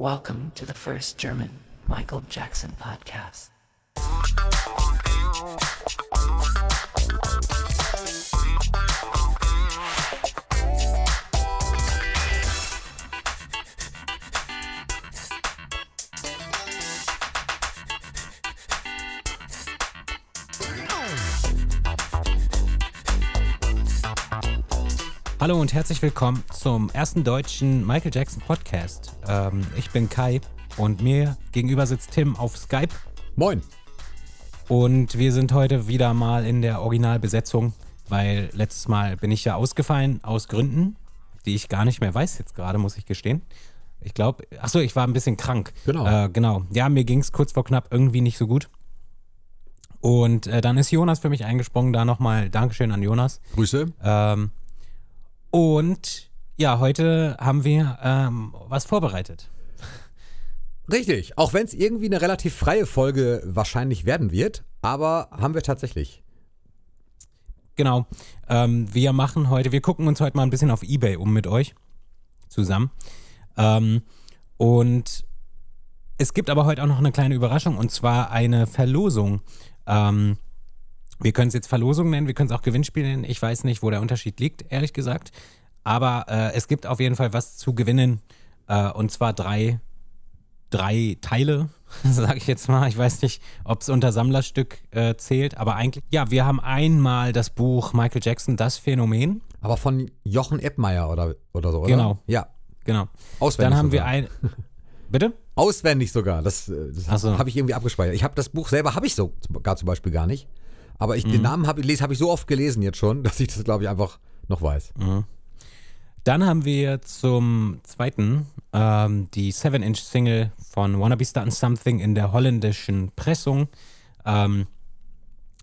Welcome to the first German Michael Jackson podcast. Hallo und herzlich willkommen zum ersten deutschen Michael Jackson Podcast. Ähm, ich bin Kai und mir gegenüber sitzt Tim auf Skype. Moin. Und wir sind heute wieder mal in der Originalbesetzung, weil letztes Mal bin ich ja ausgefallen aus Gründen, die ich gar nicht mehr weiß jetzt gerade, muss ich gestehen. Ich glaube, achso, ich war ein bisschen krank. Genau. Äh, genau. Ja, mir ging es kurz vor knapp irgendwie nicht so gut. Und äh, dann ist Jonas für mich eingesprungen. Da nochmal Dankeschön an Jonas. Grüße. Ähm, und ja, heute haben wir ähm, was vorbereitet. Richtig, auch wenn es irgendwie eine relativ freie Folge wahrscheinlich werden wird, aber haben wir tatsächlich. Genau. Ähm, wir machen heute, wir gucken uns heute mal ein bisschen auf Ebay um mit euch zusammen. Ähm, und es gibt aber heute auch noch eine kleine Überraschung und zwar eine Verlosung. Ähm, wir können es jetzt Verlosung nennen, wir können es auch Gewinnspiel nennen. Ich weiß nicht, wo der Unterschied liegt, ehrlich gesagt. Aber äh, es gibt auf jeden Fall was zu gewinnen. Äh, und zwar drei, drei Teile, sage ich jetzt mal. Ich weiß nicht, ob es unter Sammlerstück äh, zählt, aber eigentlich, ja, wir haben einmal das Buch Michael Jackson, Das Phänomen. Aber von Jochen Eppmeier oder, oder so, oder? Genau. Ja. Genau. Auswendig Dann haben sogar. wir ein. Bitte? Auswendig sogar. Das, äh, das so. habe ich irgendwie abgespeichert. Ich habe das Buch selber, habe ich so gar zum Beispiel gar nicht. Aber ich, Mhm. den Namen habe ich, hab ich so oft gelesen jetzt schon, dass ich das, glaube ich, einfach noch weiß. Dann haben wir zum zweiten ähm, die 7-Inch-Single von Wanna Be Startin' Something in der holländischen Pressung. Ähm,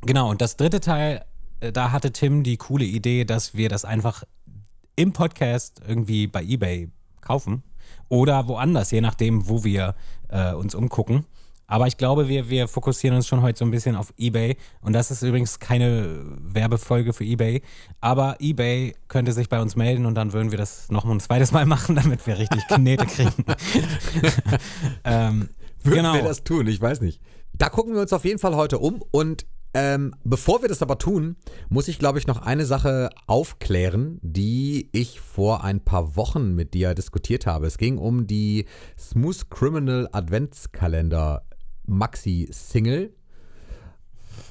genau, und das dritte Teil, äh, da hatte Tim die coole Idee, dass wir das einfach im Podcast irgendwie bei eBay kaufen oder woanders, je nachdem, wo wir äh, uns umgucken. Aber ich glaube, wir, wir fokussieren uns schon heute so ein bisschen auf eBay. Und das ist übrigens keine Werbefolge für eBay. Aber eBay könnte sich bei uns melden und dann würden wir das noch ein zweites Mal machen, damit wir richtig Knete kriegen. ähm, Würden genau. wir das tun? Ich weiß nicht. Da gucken wir uns auf jeden Fall heute um. Und ähm, bevor wir das aber tun, muss ich, glaube ich, noch eine Sache aufklären, die ich vor ein paar Wochen mit dir diskutiert habe. Es ging um die Smooth Criminal Adventskalender Maxi-Single.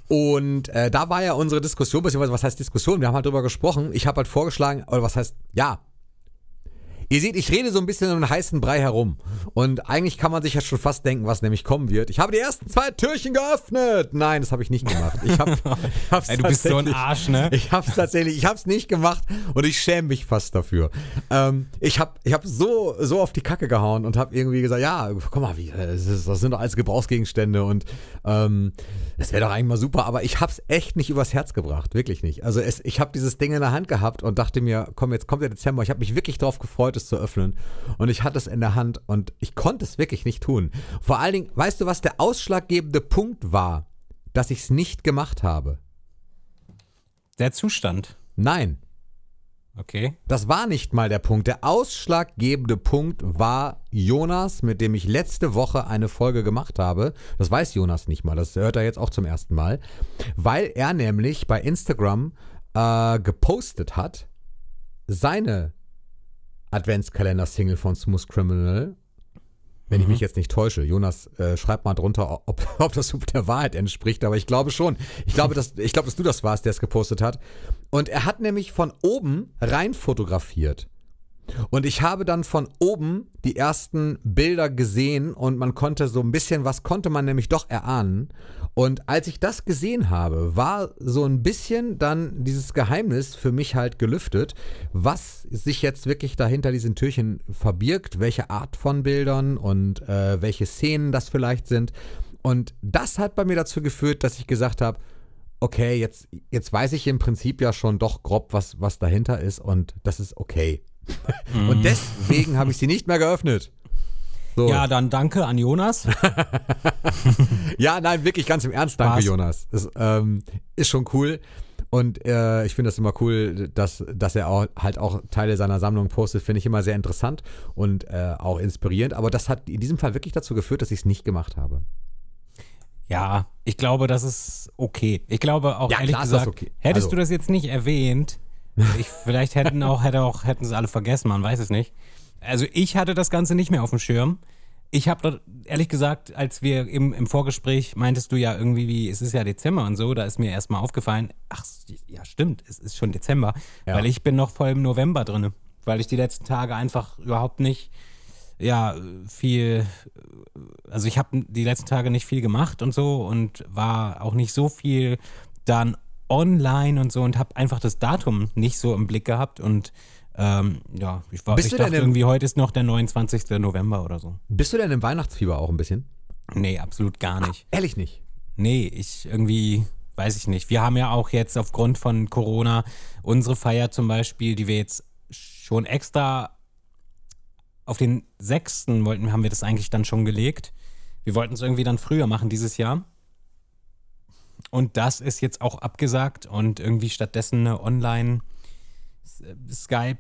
Und äh, da war ja unsere Diskussion, beziehungsweise was heißt Diskussion? Wir haben halt drüber gesprochen. Ich habe halt vorgeschlagen, oder was heißt, ja, Ihr seht, ich rede so ein bisschen um den heißen Brei herum. Und eigentlich kann man sich ja schon fast denken, was nämlich kommen wird. Ich habe die ersten zwei Türchen geöffnet. Nein, das habe ich nicht gemacht. Ich habe, hab's Ey, du bist so ein Arsch, ne? Ich habe es tatsächlich, ich habe es nicht gemacht und ich schäme mich fast dafür. Ähm, ich habe ich hab so, so auf die Kacke gehauen und habe irgendwie gesagt, ja, guck mal, wie, das, ist, das sind doch alles Gebrauchsgegenstände und ähm, das wäre doch eigentlich mal super. Aber ich habe es echt nicht übers Herz gebracht, wirklich nicht. Also es, ich habe dieses Ding in der Hand gehabt und dachte mir, komm, jetzt kommt der Dezember. Ich habe mich wirklich darauf gefreut, es zu öffnen. Und ich hatte es in der Hand und ich konnte es wirklich nicht tun. Vor allen Dingen, weißt du, was der ausschlaggebende Punkt war, dass ich es nicht gemacht habe? Der Zustand. Nein. Okay. Das war nicht mal der Punkt. Der ausschlaggebende Punkt war Jonas, mit dem ich letzte Woche eine Folge gemacht habe. Das weiß Jonas nicht mal, das hört er jetzt auch zum ersten Mal. Weil er nämlich bei Instagram äh, gepostet hat, seine Adventskalender-Single von Smooth Criminal. Wenn ich mich jetzt nicht täusche. Jonas, äh, schreib mal drunter, ob, ob das der Wahrheit entspricht, aber ich glaube schon. Ich glaube, dass, ich glaube, dass du das warst, der es gepostet hat. Und er hat nämlich von oben rein fotografiert. Und ich habe dann von oben die ersten Bilder gesehen und man konnte so ein bisschen, was konnte man nämlich doch erahnen. Und als ich das gesehen habe, war so ein bisschen dann dieses Geheimnis für mich halt gelüftet, was sich jetzt wirklich dahinter diesen Türchen verbirgt, welche Art von Bildern und äh, welche Szenen das vielleicht sind. Und das hat bei mir dazu geführt, dass ich gesagt habe, okay, jetzt, jetzt weiß ich im Prinzip ja schon doch grob, was, was dahinter ist und das ist okay. Und deswegen habe ich sie nicht mehr geöffnet. So. Ja, dann danke an Jonas. Ja, nein, wirklich ganz im Ernst, danke Spaß. Jonas. Das ähm, ist schon cool. Und äh, ich finde das immer cool, dass, dass er auch, halt auch Teile seiner Sammlung postet, finde ich immer sehr interessant und äh, auch inspirierend. Aber das hat in diesem Fall wirklich dazu geführt, dass ich es nicht gemacht habe. Ja, ich glaube, das ist okay. Ich glaube auch Ja, ehrlich klar gesagt, okay. hättest Also- du das jetzt nicht erwähnt, ich, vielleicht hätten auch, hätte auch, hätten sie alle vergessen, man weiß es nicht. Also ich hatte das Ganze nicht mehr auf dem Schirm. Ich habe ehrlich gesagt, als wir im, im Vorgespräch meintest du ja irgendwie, wie, es ist ja Dezember und so, da ist mir erstmal aufgefallen, ach ja, stimmt, es ist schon Dezember, Ja. weil ich bin noch voll im November drin, weil ich die letzten Tage einfach überhaupt nicht, ja, viel, also ich habe die letzten Tage nicht viel gemacht und so und war auch nicht so viel dann online und so und habe einfach das Datum nicht so im Blick gehabt und ähm, ja, ich, war, Bist ich dachte irgendwie, heute ist noch der 29. November oder so. Bist du denn im Weihnachtsfieber auch ein bisschen? Nee, absolut gar nicht. Ehrlich nicht. Nee, ich irgendwie, weiß ich nicht. Wir haben ja auch jetzt aufgrund von Corona unsere Feier zum Beispiel, die wir jetzt schon extra auf den 6. wollten, haben wir das eigentlich dann schon gelegt. Wir wollten es irgendwie dann früher machen dieses Jahr. Und das ist jetzt auch abgesagt und irgendwie stattdessen eine Online Skype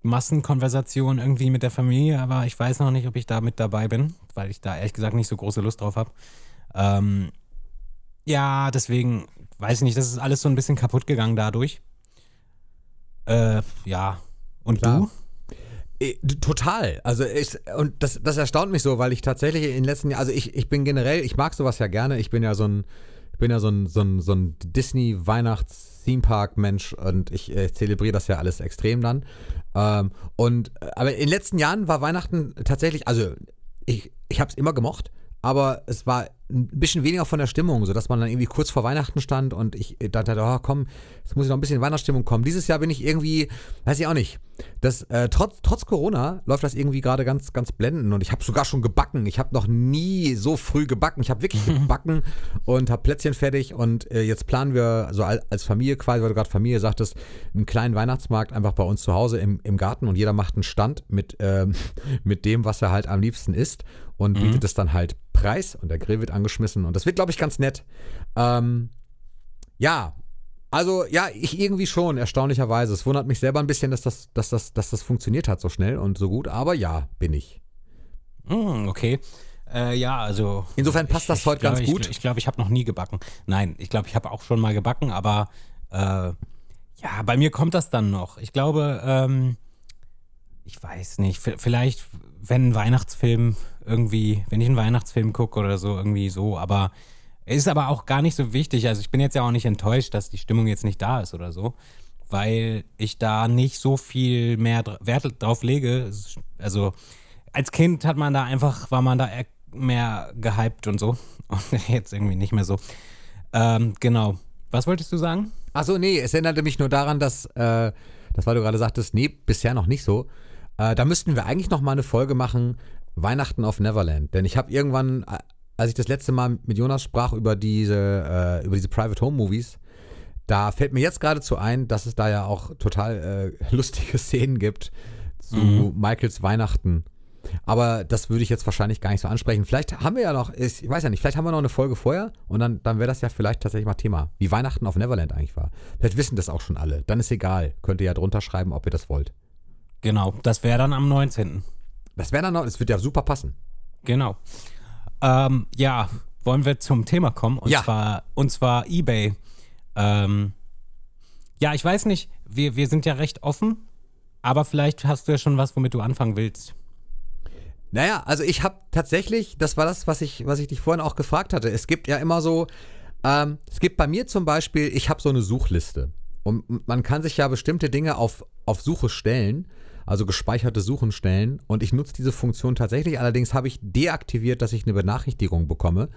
Massenkonversation irgendwie mit der Familie, aber ich weiß noch nicht, ob ich da mit dabei bin, weil ich da ehrlich gesagt nicht so große Lust drauf habe. Ähm, ja, deswegen weiß ich nicht, das ist alles so ein bisschen kaputt gegangen dadurch. Äh, ja. Und Klar. du? Äh, Total. Also ich, und das, das erstaunt mich so, weil ich tatsächlich in den letzten Jahren, also ich, ich bin generell, ich mag sowas ja gerne. Ich bin ja so ein, bin ja so ein, so ein, so ein Disney-Weihnachts-Theme-Park-Mensch und ich äh, zelebriere das ja alles extrem dann. Ähm, und aber in den letzten Jahren war Weihnachten tatsächlich, also ich, ich habe es immer gemocht, aber es war ein bisschen weniger von der Stimmung, sodass man dann irgendwie kurz vor Weihnachten stand und ich dachte, oh komm, jetzt muss ich noch ein bisschen in Weihnachtsstimmung kommen. Dieses Jahr bin ich irgendwie, weiß ich auch nicht, das, äh, trotz, trotz Corona läuft das irgendwie gerade ganz, ganz blendend und ich habe sogar schon gebacken. Ich habe noch nie so früh gebacken. Ich habe wirklich gebacken und habe Plätzchen fertig und äh, jetzt planen wir so al- als Familie quasi, weil du gerade Familie sagtest, einen kleinen Weihnachtsmarkt einfach bei uns zu Hause im, im Garten und jeder macht einen Stand mit, ähm, mit dem, was er halt am liebsten isst und bietet es dann halt preis und der Grill wird angeschmissen und das wird, glaube ich, ganz nett. Ähm, ja, also ja, ich irgendwie schon, erstaunlicherweise. Es wundert mich selber ein bisschen, dass das, dass das, dass das funktioniert hat so schnell und so gut, aber ja, bin ich. Hm, okay. Äh, ja, also. Insofern passt das heute glaub, ganz gut. Ich, ich glaube, ich habe noch nie gebacken. Nein, ich glaube, ich habe auch schon mal gebacken, aber äh, ja, bei mir kommt das dann noch. Ich glaube, ähm, ich weiß nicht, vielleicht, wenn ein Weihnachtsfilm irgendwie, wenn ich einen Weihnachtsfilm gucke oder so, irgendwie so, aber ist aber auch gar nicht so wichtig. Also ich bin jetzt ja auch nicht enttäuscht, dass die Stimmung jetzt nicht da ist oder so, weil ich da nicht so viel mehr Wert drauf lege. Es- Also als Kind hat man da einfach, war man da eher mehr gehypt und so. Und jetzt irgendwie nicht mehr so. Ähm, genau. Was wolltest du sagen? Achso, nee, es erinnerte mich nur daran, dass, äh, das weil du gerade sagtest, nee, bisher noch nicht so. Äh, da müssten wir eigentlich noch mal eine Folge machen, Weihnachten auf Neverland. Denn ich habe irgendwann, äh, als ich das letzte Mal mit Jonas sprach über diese, äh, über diese Private Home Movies, da fällt mir jetzt geradezu ein, dass es da ja auch total äh, lustige Szenen gibt zu Michaels Weihnachten. Aber das würde ich jetzt wahrscheinlich gar nicht so ansprechen. Vielleicht haben wir ja noch, ich weiß ja nicht, vielleicht haben wir noch eine Folge vorher und dann, dann wäre das ja vielleicht tatsächlich mal Thema, wie Weihnachten auf Neverland eigentlich war. Vielleicht wissen das auch schon alle. Dann ist egal. Könnt ihr ja drunter schreiben, ob ihr das wollt. Genau, das wäre dann am 19. Das wäre dann noch, das wird ja super passen. Genau. Ähm, ja, wollen wir zum Thema kommen? Und Ja. zwar, und zwar eBay. Ähm, ja, ich weiß nicht, wir, wir sind ja recht offen, aber vielleicht hast du ja schon was, womit du anfangen willst. Naja, also ich habe tatsächlich, das war das, was ich, was ich dich vorhin auch gefragt hatte. Es gibt ja immer so, ähm, es gibt bei mir zum Beispiel, ich habe so eine Suchliste. Und man kann sich ja bestimmte Dinge auf, auf Suche stellen, also gespeicherte Suchen stellen. Und ich nutze diese Funktion tatsächlich. Allerdings habe ich deaktiviert, dass ich eine Benachrichtigung bekomme,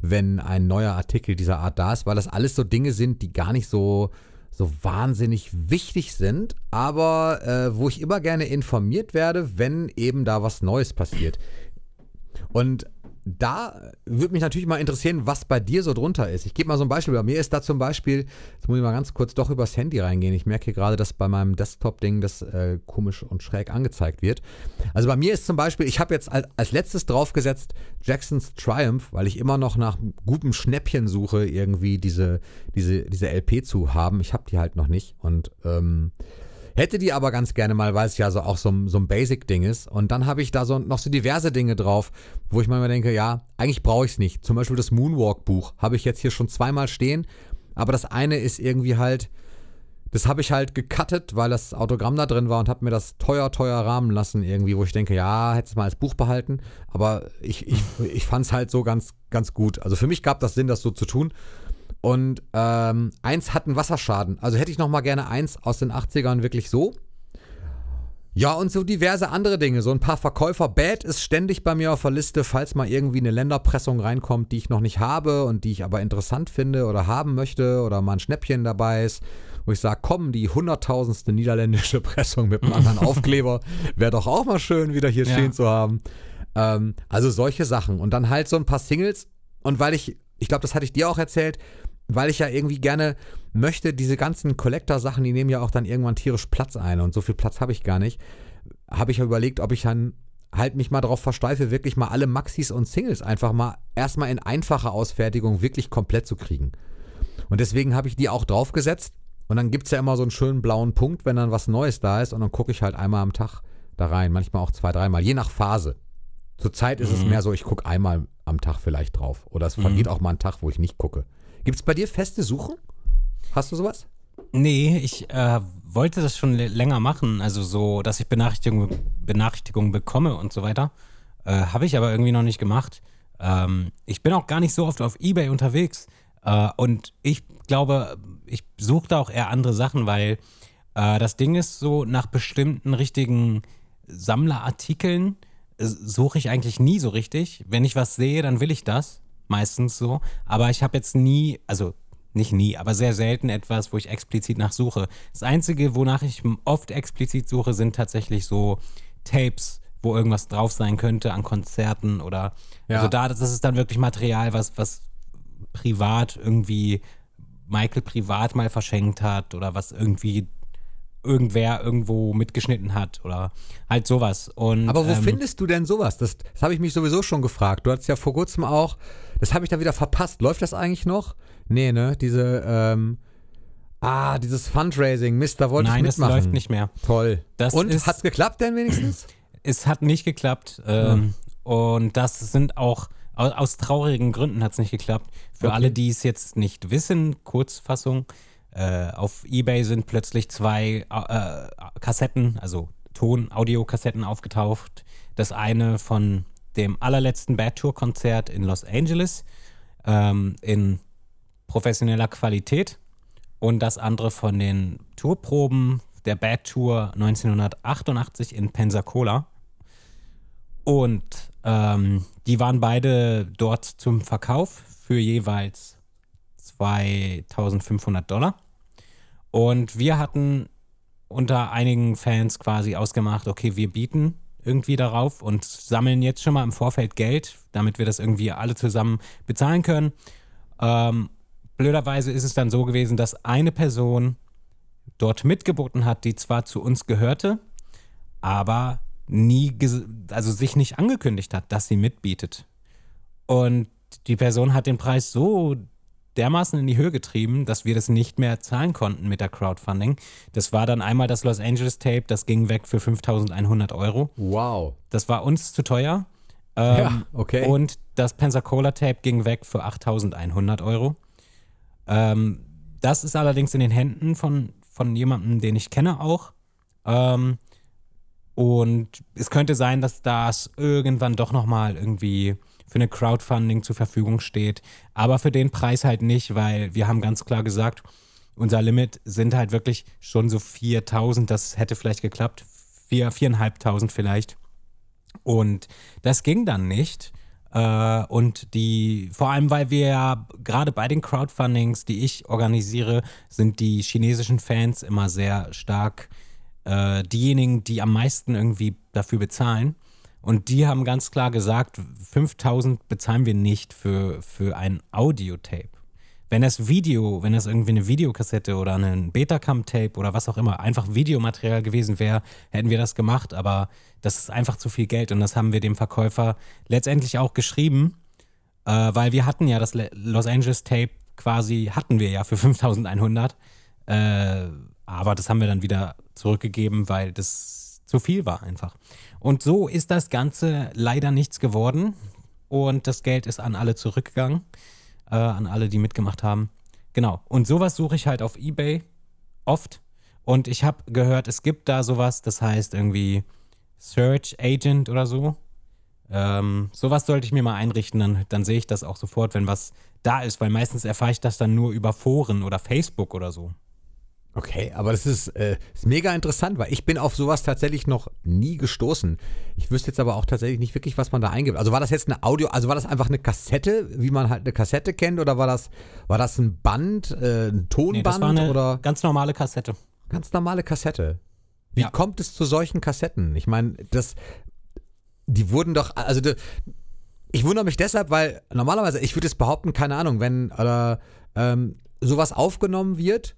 wenn ein neuer Artikel dieser Art da ist, weil das alles so Dinge sind, die gar nicht so, so wahnsinnig wichtig sind, aber äh, wo ich immer gerne informiert werde, wenn eben da was Neues passiert. Und da würde mich natürlich mal interessieren, was bei dir so drunter ist. Ich gebe mal so ein Beispiel. Bei mir ist da zum Beispiel, jetzt muss ich mal ganz kurz doch übers Handy reingehen. Ich merke hier gerade, dass bei meinem Desktop-Ding das äh, komisch und schräg angezeigt wird. Also bei mir ist zum Beispiel, ich habe jetzt als, als letztes draufgesetzt Jacksons Triumph, weil ich immer noch nach gutem Schnäppchen suche, irgendwie diese, diese, diese LP zu haben. Ich habe die halt noch nicht und ähm, Hätte die aber ganz gerne mal, weil es ja so auch so, so ein Basic-Ding ist. Und dann habe ich da so noch so diverse Dinge drauf, wo ich manchmal denke, ja, eigentlich brauche ich es nicht. Zum Beispiel das Moonwalk-Buch habe ich jetzt hier schon zweimal stehen. Aber das eine ist irgendwie halt, das habe ich halt gecuttet, weil das Autogramm da drin war und habe mir das teuer, teuer rahmen lassen irgendwie, wo ich denke, ja, hätte es mal als Buch behalten. Aber ich, ich, ich fand es halt so ganz, ganz gut. Also für mich gab das Sinn, das so zu tun. Und ähm, eins hat einen Wasserschaden. Also hätte ich noch mal gerne eins aus den 80ern wirklich so. Ja, und so diverse andere Dinge. So ein paar Verkäufer. Bad ist ständig bei mir auf der Liste, falls mal irgendwie eine Länderpressung reinkommt, die ich noch nicht habe und die ich aber interessant finde oder haben möchte oder mal ein Schnäppchen dabei ist. Wo ich sage, komm, die hunderttausendste niederländische Pressung mit einem anderen Aufkleber wäre doch auch mal schön, wieder hier ja. stehen zu haben. Ähm, also solche Sachen. Und dann halt so ein paar Singles. Und weil ich, ich glaube, das hatte ich dir auch erzählt, weil ich ja irgendwie gerne möchte, diese ganzen Collector-Sachen, die nehmen ja auch dann irgendwann tierisch Platz ein und so viel Platz habe ich gar nicht. Habe ich ja überlegt, ob ich dann halt mich mal darauf versteife, wirklich mal alle Maxis und Singles einfach mal erstmal in einfacher Ausfertigung wirklich komplett zu kriegen. Und deswegen habe ich die auch draufgesetzt. Und dann gibt es ja immer so einen schönen blauen Punkt, wenn dann was Neues da ist. Und dann gucke ich halt einmal am Tag da rein. Manchmal auch zwei, dreimal, je nach Phase. Zurzeit ist mhm. es mehr so, ich gucke einmal am Tag vielleicht drauf. Oder es vergeht mhm. auch mal ein Tag, wo ich nicht gucke. Gibt es bei dir feste Suchen? Hast du sowas? Nee, ich äh, wollte das schon länger machen, also so, dass ich Benachrichtigungen Benachrichtigung bekomme und so weiter. Äh, Habe ich aber irgendwie noch nicht gemacht. Ähm, ich bin auch gar nicht so oft auf Ebay unterwegs. Äh, und ich glaube, ich suche da auch eher andere Sachen, weil äh, das Ding ist so, nach bestimmten richtigen Sammlerartikeln äh, suche ich eigentlich nie so richtig. Wenn ich was sehe, dann will ich das meistens so. Aber ich habe jetzt nie, also nicht nie, aber sehr selten etwas, wo ich explizit nach suche. Das Einzige, wonach ich oft explizit suche, sind tatsächlich so Tapes, wo irgendwas drauf sein könnte an Konzerten oder ja. also da, das ist dann wirklich Material, was, was privat irgendwie Michael privat mal verschenkt hat oder was irgendwie irgendwer irgendwo mitgeschnitten hat oder halt sowas. Und, Aber wo ähm, findest du denn sowas? Das, das habe ich mich sowieso schon gefragt. Du hattest ja vor kurzem auch, das habe ich da wieder verpasst. Läuft das eigentlich noch? Nee, ne? Diese, ähm, ah, dieses Fundraising, Mist, da wollte Nein, ich mitmachen. Nein, das läuft nicht mehr. Toll. Das und ist, hat's geklappt denn wenigstens? Es hat nicht geklappt. Ähm, ja. Und das sind auch aus, aus traurigen Gründen hat es nicht geklappt. Für okay. alle, die es jetzt nicht wissen, Kurzfassung. Äh, auf Ebay sind plötzlich zwei äh, Kassetten, also Ton-Audio-Kassetten aufgetaucht. Das eine von dem allerletzten Bad Tour Konzert in Los Angeles ähm, in professioneller Qualität und das andere von den Tourproben der Bad Tour 1988 in Pensacola. Und ähm, die waren beide dort zum Verkauf für jeweils 2500 Dollar. Und wir hatten unter einigen Fans quasi ausgemacht, okay, wir bieten irgendwie darauf und sammeln jetzt schon mal im Vorfeld Geld, damit wir das irgendwie alle zusammen bezahlen können. Ähm, blöderweise ist es dann so gewesen, dass eine Person dort mitgeboten hat, die zwar zu uns gehörte, aber nie, also sich nicht angekündigt hat, dass sie mitbietet. Und die Person hat den Preis so dermaßen in die Höhe getrieben, dass wir das nicht mehr zahlen konnten mit der Crowdfunding. Das war dann einmal das Los Angeles Tape, das ging weg für 5100 Euro. Wow. Das war uns zu teuer. Ähm, ja, okay. Und das Pensacola Tape ging weg für 8100 Euro. Ähm, das ist allerdings in den Händen von, von jemandem, den ich kenne auch. Ähm, und es könnte sein, dass das irgendwann doch nochmal irgendwie für eine Crowdfunding zur Verfügung steht. Aber für den Preis halt nicht, weil wir haben ganz klar gesagt, unser Limit sind halt wirklich schon so 4000. Das hätte vielleicht geklappt. 4, 4.500 vielleicht. Und das ging dann nicht. Äh, und die, vor allem, weil wir ja gerade bei den Crowdfundings, die ich organisiere, sind die chinesischen Fans immer sehr stark äh, diejenigen, die am meisten irgendwie dafür bezahlen. Und die haben ganz klar gesagt, 5000 bezahlen wir nicht für, für ein Audiotape. Wenn das Video, wenn das irgendwie eine Videokassette oder ein Betacam-Tape oder was auch immer, einfach Videomaterial gewesen wäre, hätten wir das gemacht. Aber das ist einfach zu viel Geld und das haben wir dem Verkäufer letztendlich auch geschrieben, äh, weil wir hatten ja das Los Angeles Tape quasi, hatten wir ja für 5100. Äh, aber das haben wir dann wieder zurückgegeben, weil das zu viel war einfach. Und so ist das Ganze leider nichts geworden und das Geld ist an alle zurückgegangen äh, an alle, die mitgemacht haben. Genau. Und sowas suche ich halt auf Ebay oft. Und ich habe gehört, es gibt da sowas, das heißt irgendwie Search Agent oder so. Ähm, sowas sollte ich mir mal einrichten, dann, dann sehe ich das auch sofort, wenn was da ist, weil meistens erfahre ich das dann nur über Foren oder Facebook oder so. Okay, aber das ist, äh, ist mega interessant, weil ich bin auf sowas tatsächlich noch nie gestoßen. Ich wüsste jetzt aber auch tatsächlich nicht wirklich, was man da eingibt. Also war das jetzt eine Audio, also war das einfach eine Kassette, wie man halt eine Kassette kennt, oder war das, war das ein Band, äh, ein Tonband nee, das war eine oder? Ganz normale Kassette. Ganz normale Kassette. Wie ja. kommt es zu solchen Kassetten? Ich meine, das, die wurden doch, also die, ich wundere mich deshalb, weil normalerweise, ich würde es behaupten, keine Ahnung, wenn oder ähm, sowas aufgenommen wird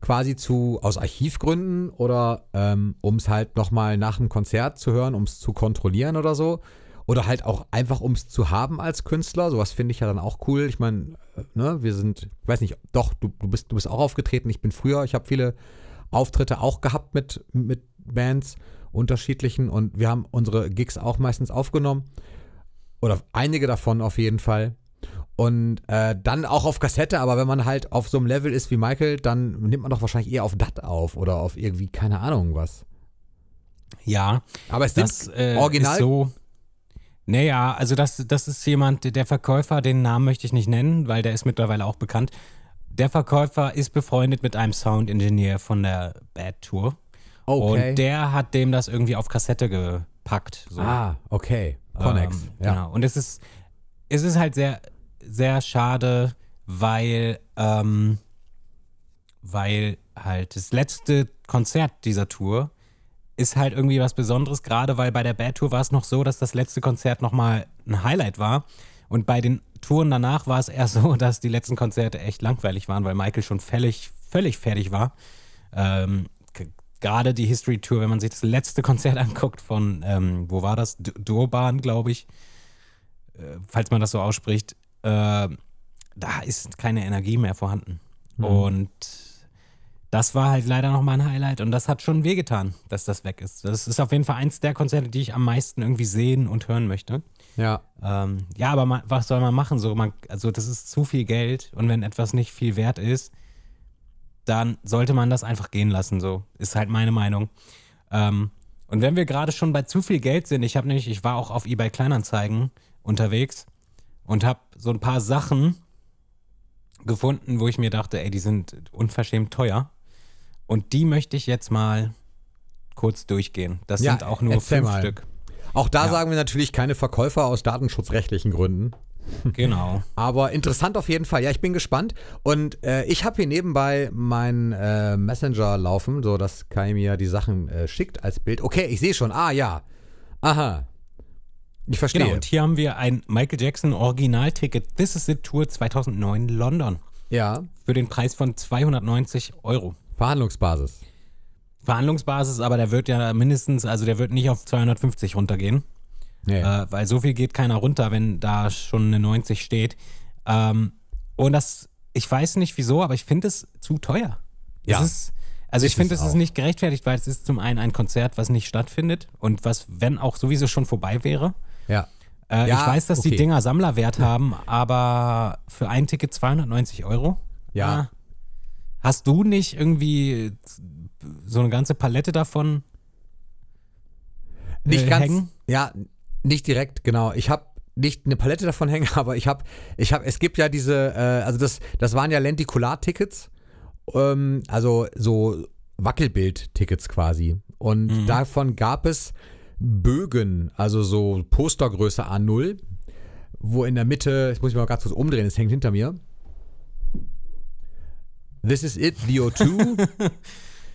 quasi zu aus Archivgründen oder ähm, um es halt nochmal nach dem Konzert zu hören, um es zu kontrollieren oder so. Oder halt auch einfach, um es zu haben als Künstler. Sowas finde ich ja dann auch cool. Ich meine, äh, ne, wir sind, ich weiß nicht, doch, du, du, bist, du bist auch aufgetreten. Ich bin früher, ich habe viele Auftritte auch gehabt mit, mit Bands unterschiedlichen und wir haben unsere Gigs auch meistens aufgenommen. Oder einige davon auf jeden Fall. Und äh, dann auch auf Kassette, aber wenn man halt auf so einem Level ist wie Michael, dann nimmt man doch wahrscheinlich eher auf DAT auf oder auf irgendwie, keine Ahnung was. Ja. Aber es das, sind äh, original. Ist so, naja, also das, das ist jemand, der Verkäufer, den Namen möchte ich nicht nennen, weil der ist mittlerweile auch bekannt. Der Verkäufer ist befreundet mit einem Sound-Engineer von der Bad Tour. Okay. Und der hat dem das irgendwie auf Kassette gepackt. So. Ah, okay. Connex. Ähm, ja. Genau. Und es ist, es ist halt sehr, sehr schade, weil, ähm, weil halt das letzte Konzert dieser Tour ist halt irgendwie was Besonderes, gerade weil bei der Bad Tour war es noch so, dass das letzte Konzert nochmal ein Highlight war. Und bei den Touren danach war es eher so, dass die letzten Konzerte echt langweilig waren, weil Michael schon völlig, völlig fertig war. Ähm, gerade die History Tour, wenn man sich das letzte Konzert anguckt von, ähm, wo war das? Durban, glaube ich, äh, falls man das so ausspricht, äh, da ist keine Energie mehr vorhanden. Mhm. Und das war halt leider nochmal ein Highlight und das hat schon wehgetan, dass das weg ist. Das ist auf jeden Fall eins der Konzerte, die ich am meisten irgendwie sehen und hören möchte. Ja. Ähm, ja, aber man, was soll man machen? So, man, also das ist zu viel Geld und wenn etwas nicht viel wert ist, dann sollte man das einfach gehen lassen. So ist halt meine Meinung. Ähm, und wenn wir gerade schon bei zu viel Geld sind, ich habe nämlich, ich war auch auf eBay Kleinanzeigen unterwegs und habe so ein paar Sachen gefunden, wo ich mir dachte, ey, die sind unverschämt teuer. Und die möchte ich jetzt mal kurz durchgehen. Das ja, sind auch nur fünf mal. Stück. Auch da ja. sagen wir natürlich keine Verkäufer aus datenschutzrechtlichen Gründen. Genau. Aber interessant auf jeden Fall. Ja, ich bin gespannt. Und äh, ich habe hier nebenbei meinen äh, Messenger laufen, so dass Kai mir die Sachen äh, schickt als Bild. Okay, ich sehe schon. Ah ja. Aha. Ich verstehe. Genau, und hier haben wir ein Michael Jackson Originalticket This is It Tour 2009 London. Ja. Für den Preis von 290 Euro. Verhandlungsbasis. Verhandlungsbasis, aber der wird ja mindestens, also der wird nicht auf 250 runtergehen. Nee. Äh, weil so viel geht keiner runter, wenn da schon eine 90 steht. Ähm, und das, ich weiß nicht wieso, aber ich finde es zu teuer. Ja. Es ist, also ich finde, es ist nicht gerechtfertigt, weil es ist zum einen ein Konzert, was nicht stattfindet und was, wenn auch sowieso schon vorbei wäre. Ja. Äh, ja ich weiß, dass okay. die Dinger Sammlerwert haben, aber für ein Ticket 290 Euro? Ja. Äh, hast du nicht irgendwie so eine ganze Palette davon? Äh, nicht ganz. Hängen? Ja, nicht direkt, genau. Ich habe nicht eine Palette davon hängen, aber ich habe, ich habe, es gibt ja diese, äh, also das, das waren ja Lentikular-Tickets, ähm, also so Wackelbild-Tickets quasi. Und mhm. davon gab es Bögen, also so Postergröße A0, wo in der Mitte, ich muss mich mal ganz kurz umdrehen, es hängt hinter mir. This is it, the O2.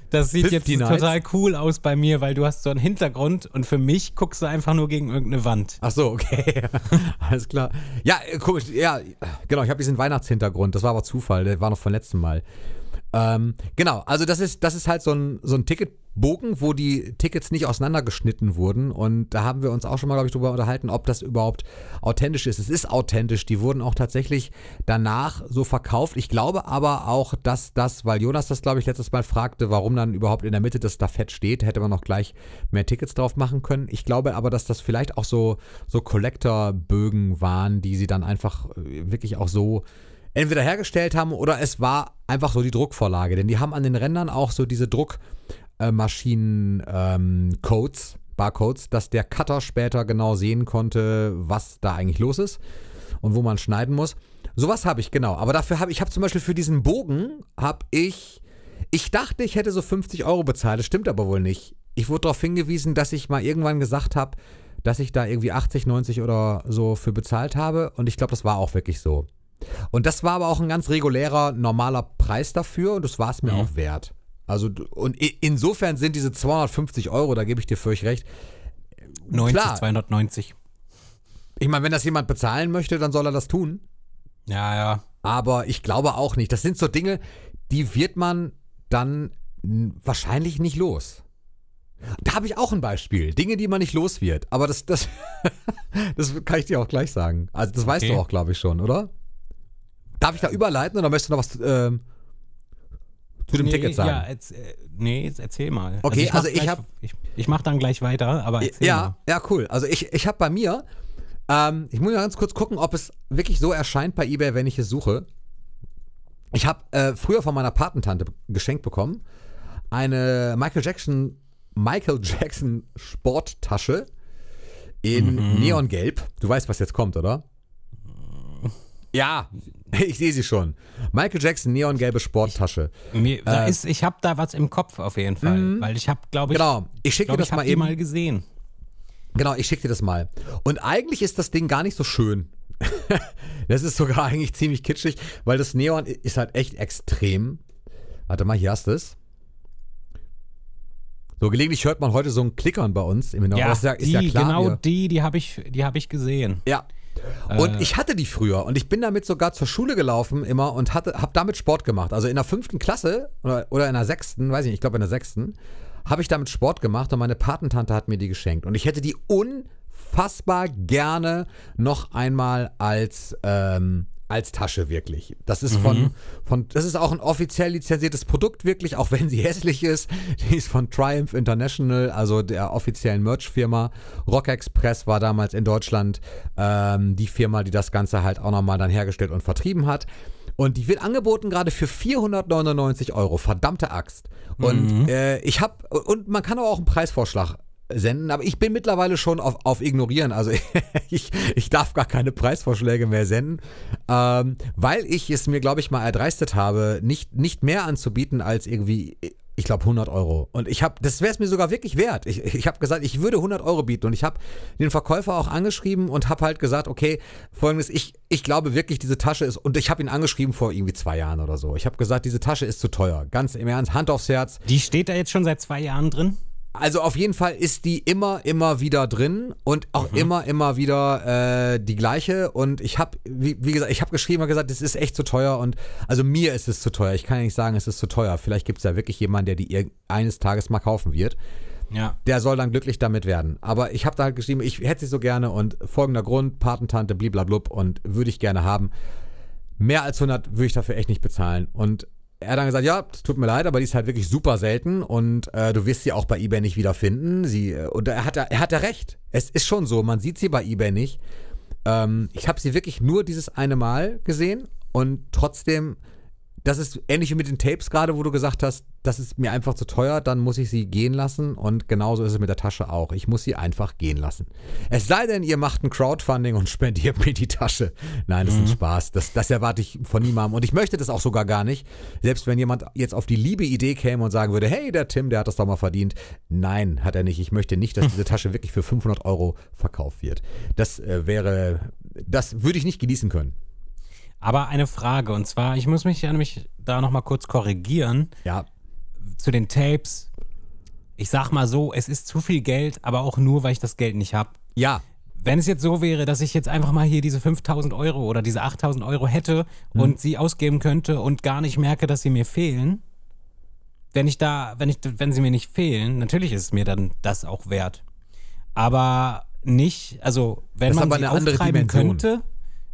Das sieht 50 jetzt Nights. total cool aus bei mir, weil du hast so einen Hintergrund und für mich guckst du einfach nur gegen irgendeine Wand. Ach so, okay. Alles klar. Ja, äh, komisch. Ja, genau. Ich habe diesen Weihnachtshintergrund. Das war aber Zufall. Der war noch vom letzten Mal. Ähm, genau. Also das ist, das ist halt so ein, so ein Ticketbogen, wo die Tickets nicht auseinandergeschnitten wurden. Und da haben wir uns auch schon mal, glaube ich, drüber unterhalten, ob das überhaupt authentisch ist. Es ist authentisch. Die wurden auch tatsächlich danach so verkauft. Ich glaube aber auch, dass das, weil Jonas das, glaube ich, letztes Mal fragte, warum dann überhaupt in der Mitte das Stafett steht, hätte man noch gleich mehr Tickets drauf machen können. Ich glaube aber, dass das vielleicht auch so, so Collector-Bögen waren, die sie dann einfach äh, wirklich auch so entweder hergestellt haben oder es war einfach so die Druckvorlage. Denn die haben an den Rändern auch so diese Druckmaschinen-Codes, Barcodes, dass der Cutter später genau sehen konnte, was da eigentlich los ist und wo man schneiden muss. Sowas habe ich genau. Aber dafür habe ich habe zum Beispiel für diesen Bogen habe ich ich dachte, ich hätte so 50 Euro bezahlt. Das stimmt aber wohl nicht. Ich wurde darauf hingewiesen, dass ich mal irgendwann gesagt habe, dass ich da irgendwie 80, 90 oder so für bezahlt habe. Und ich glaube, das war auch wirklich so. Und das war aber auch ein ganz regulärer, normaler Preis dafür und das war es mir auch wert. Also, und insofern sind diese 250 Euro, da gebe ich dir völlig recht. 90, Klar. 290. Ich meine, wenn das jemand bezahlen möchte, dann soll er das tun. Ja, ja. Aber ich glaube auch nicht. Das sind so Dinge, die wird man dann wahrscheinlich nicht los. Da habe ich auch ein Beispiel. Dinge, die man nicht los wird. Aber das, das, das kann ich dir auch gleich sagen. Also das weißt Okay. du auch, glaube ich, schon, oder? Darf ich da überleiten oder möchtest du noch was ähm, zu dem nee, Ticket sagen? Ja, jetzt, äh, nee, jetzt erzähl mal. Okay, ich mach also ich gleich- hab- Ich, ich mach dann gleich weiter, aber erzähl ja, mal. ja, cool. Also ich, ich habe bei mir, ähm, ich muss mal ganz kurz gucken, ob es wirklich so erscheint bei eBay, wenn ich es suche. Ich habe äh, früher von meiner Patentante geschenkt bekommen eine Michael Jackson Michael Jackson Sporttasche in Mhm. Neongelb. Du weißt, was jetzt kommt, oder? Ja, ich sehe sie schon. Michael Jackson Neongelbe Sporttasche. Mir, da Äh, ist, ich habe da was im Kopf auf jeden Fall, weil ich habe, glaube ich, Genau. Ich schicke dir das ich, mal eben. mal gesehen. Genau, ich schicke dir das mal. Und eigentlich ist das Ding gar nicht so schön. das ist sogar eigentlich ziemlich kitschig, weil das Neon ist halt echt extrem. Warte mal, hier hast du es. So, gelegentlich hört man heute so ein Klickern bei uns im Hintergrund. Ja, ist ja, ist die, ja klar. genau wir- die, die habe ich, die habe ich gesehen. Ja. Und Äh. ich hatte die früher und ich bin damit sogar zur Schule gelaufen immer und hatte, habe damit Sport gemacht. Also in der fünften Klasse oder, oder in der sechsten, weiß ich nicht, ich glaube in der sechsten, habe ich damit Sport gemacht und meine Patentante hat mir die geschenkt. Und ich hätte die unfassbar gerne noch einmal als, ähm, als Tasche wirklich. Das ist von, von, das ist auch ein offiziell lizenziertes Produkt wirklich, auch wenn sie hässlich ist. Die ist von Triumph International, also der offiziellen Merch-Firma. Rock Express war damals in Deutschland ähm, die Firma, die das Ganze halt auch nochmal dann hergestellt und vertrieben hat. Und die wird angeboten gerade für 499 Euro. Verdammte Axt. Und äh, ich habe, und man kann aber auch einen Preisvorschlag senden, aber ich bin mittlerweile schon auf, auf Ignorieren. Also ich, ich darf gar keine Preisvorschläge mehr senden, ähm, weil ich es mir, glaube ich, mal erdreistet habe, nicht, nicht mehr anzubieten als irgendwie, ich glaube, 100 Euro. Und ich habe, das wäre es mir sogar wirklich wert. Ich, ich habe gesagt, ich würde 100 Euro bieten und ich habe den Verkäufer auch angeschrieben und habe halt gesagt, okay, folgendes, ich, ich glaube wirklich, diese Tasche ist, und ich habe ihn angeschrieben vor irgendwie zwei Jahren oder so. Ich habe gesagt, diese Tasche ist zu teuer. Ganz im Ernst, Hand aufs Herz. Die steht da jetzt schon seit zwei Jahren drin. Also auf jeden Fall ist die immer, immer wieder drin und auch immer, immer wieder äh, die gleiche. Und ich habe, wie, wie gesagt, ich habe geschrieben und gesagt, das ist echt zu teuer. Und also mir ist es zu teuer. Ich kann ja nicht sagen, es ist zu teuer. Vielleicht gibt es ja wirklich jemanden, der die eines Tages mal kaufen wird. Ja. Der soll dann glücklich damit werden. Aber ich habe da halt geschrieben, ich hätte sie so gerne und folgender Grund, Patentante, bliblablub und würde ich gerne haben. Mehr als 100 würde ich dafür echt nicht bezahlen. Und er hat dann gesagt, ja, tut mir leid, aber die ist halt wirklich super selten und äh, du wirst sie auch bei eBay nicht wiederfinden. Sie, äh, und er hat, er hat ja recht. Es ist schon so, man sieht sie bei eBay nicht. Ähm, ich habe sie wirklich nur dieses eine Mal gesehen und trotzdem, das ist ähnlich wie mit den Tapes gerade, wo du gesagt hast, das ist mir einfach zu teuer, dann muss ich sie gehen lassen und genauso ist es mit der Tasche auch. Ich muss sie einfach gehen lassen. Es sei denn, ihr macht ein Crowdfunding und spendiert mir die Tasche. Nein, das ist ein Spaß. Das, das erwarte ich von niemandem und ich möchte das auch sogar gar nicht. Selbst wenn jemand jetzt auf die liebe Idee käme und sagen würde, hey, der Tim, der hat das doch mal verdient. Nein, hat er nicht. Ich möchte nicht, dass diese Tasche wirklich für 500 Euro verkauft wird. Das äh, wäre, das würde ich nicht genießen können. Aber eine Frage, und zwar, ich muss mich ja nämlich da nochmal kurz korrigieren. Ja, zu den Tapes. Ich sag mal so, es ist zu viel Geld, aber auch nur, weil ich das Geld nicht habe. Ja, Wenn es jetzt so wäre, dass ich jetzt einfach mal hier diese 5000 Euro oder diese 8000 Euro hätte und sie ausgeben könnte und gar nicht merke, dass sie mir fehlen, wenn ich da, wenn ich, wenn sie mir nicht fehlen, natürlich ist es mir dann das auch wert. Aber nicht, also wenn Das man sie auftreiben könnte,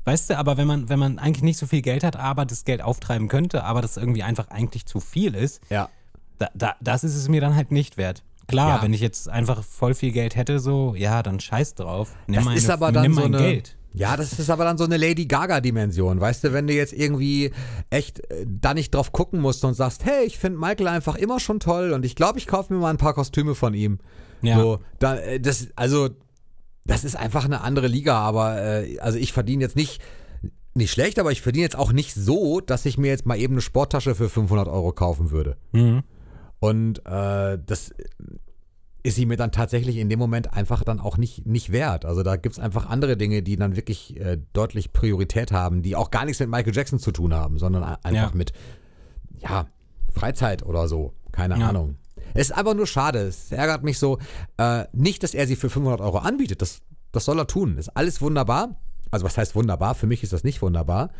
weißt du, aber wenn man, wenn man eigentlich nicht so viel Geld hat, aber das Geld auftreiben könnte, aber das irgendwie einfach eigentlich zu viel ist, ja. da, da, das ist es mir dann halt nicht wert. Klar, Ja. wenn ich jetzt einfach voll viel Geld hätte, so, ja, dann scheiß drauf. Nimm Das meine, ist aber dann nimm so mein eine, Geld. Ja, das ist aber dann so eine Lady Gaga-Dimension. Weißt du, wenn du jetzt irgendwie echt äh, da nicht drauf gucken musst und sagst, hey, ich finde Michael einfach immer schon toll und ich glaube, ich kaufe mir mal ein paar Kostüme von ihm. Ja. So, da, äh, das, also, das ist einfach eine andere Liga, aber äh, also ich verdiene jetzt nicht, nicht schlecht, aber ich verdiene jetzt auch nicht so, dass ich mir jetzt mal eben eine Sporttasche für 500 Euro kaufen würde. Mhm. Und äh, das ist sie mir dann tatsächlich in dem Moment einfach dann auch nicht, nicht wert. Also da gibt es einfach andere Dinge, die dann wirklich äh, deutlich Priorität haben, die auch gar nichts mit Michael Jackson zu tun haben, sondern einfach Ja. mit, ja, Freizeit oder so. Keine Ja. Ahnung. Es ist einfach nur schade. Es ärgert mich so. Äh, nicht, dass er sie für 500 Euro anbietet. Das, das soll er tun. Ist alles wunderbar. Also was heißt wunderbar? Für mich ist das nicht wunderbar.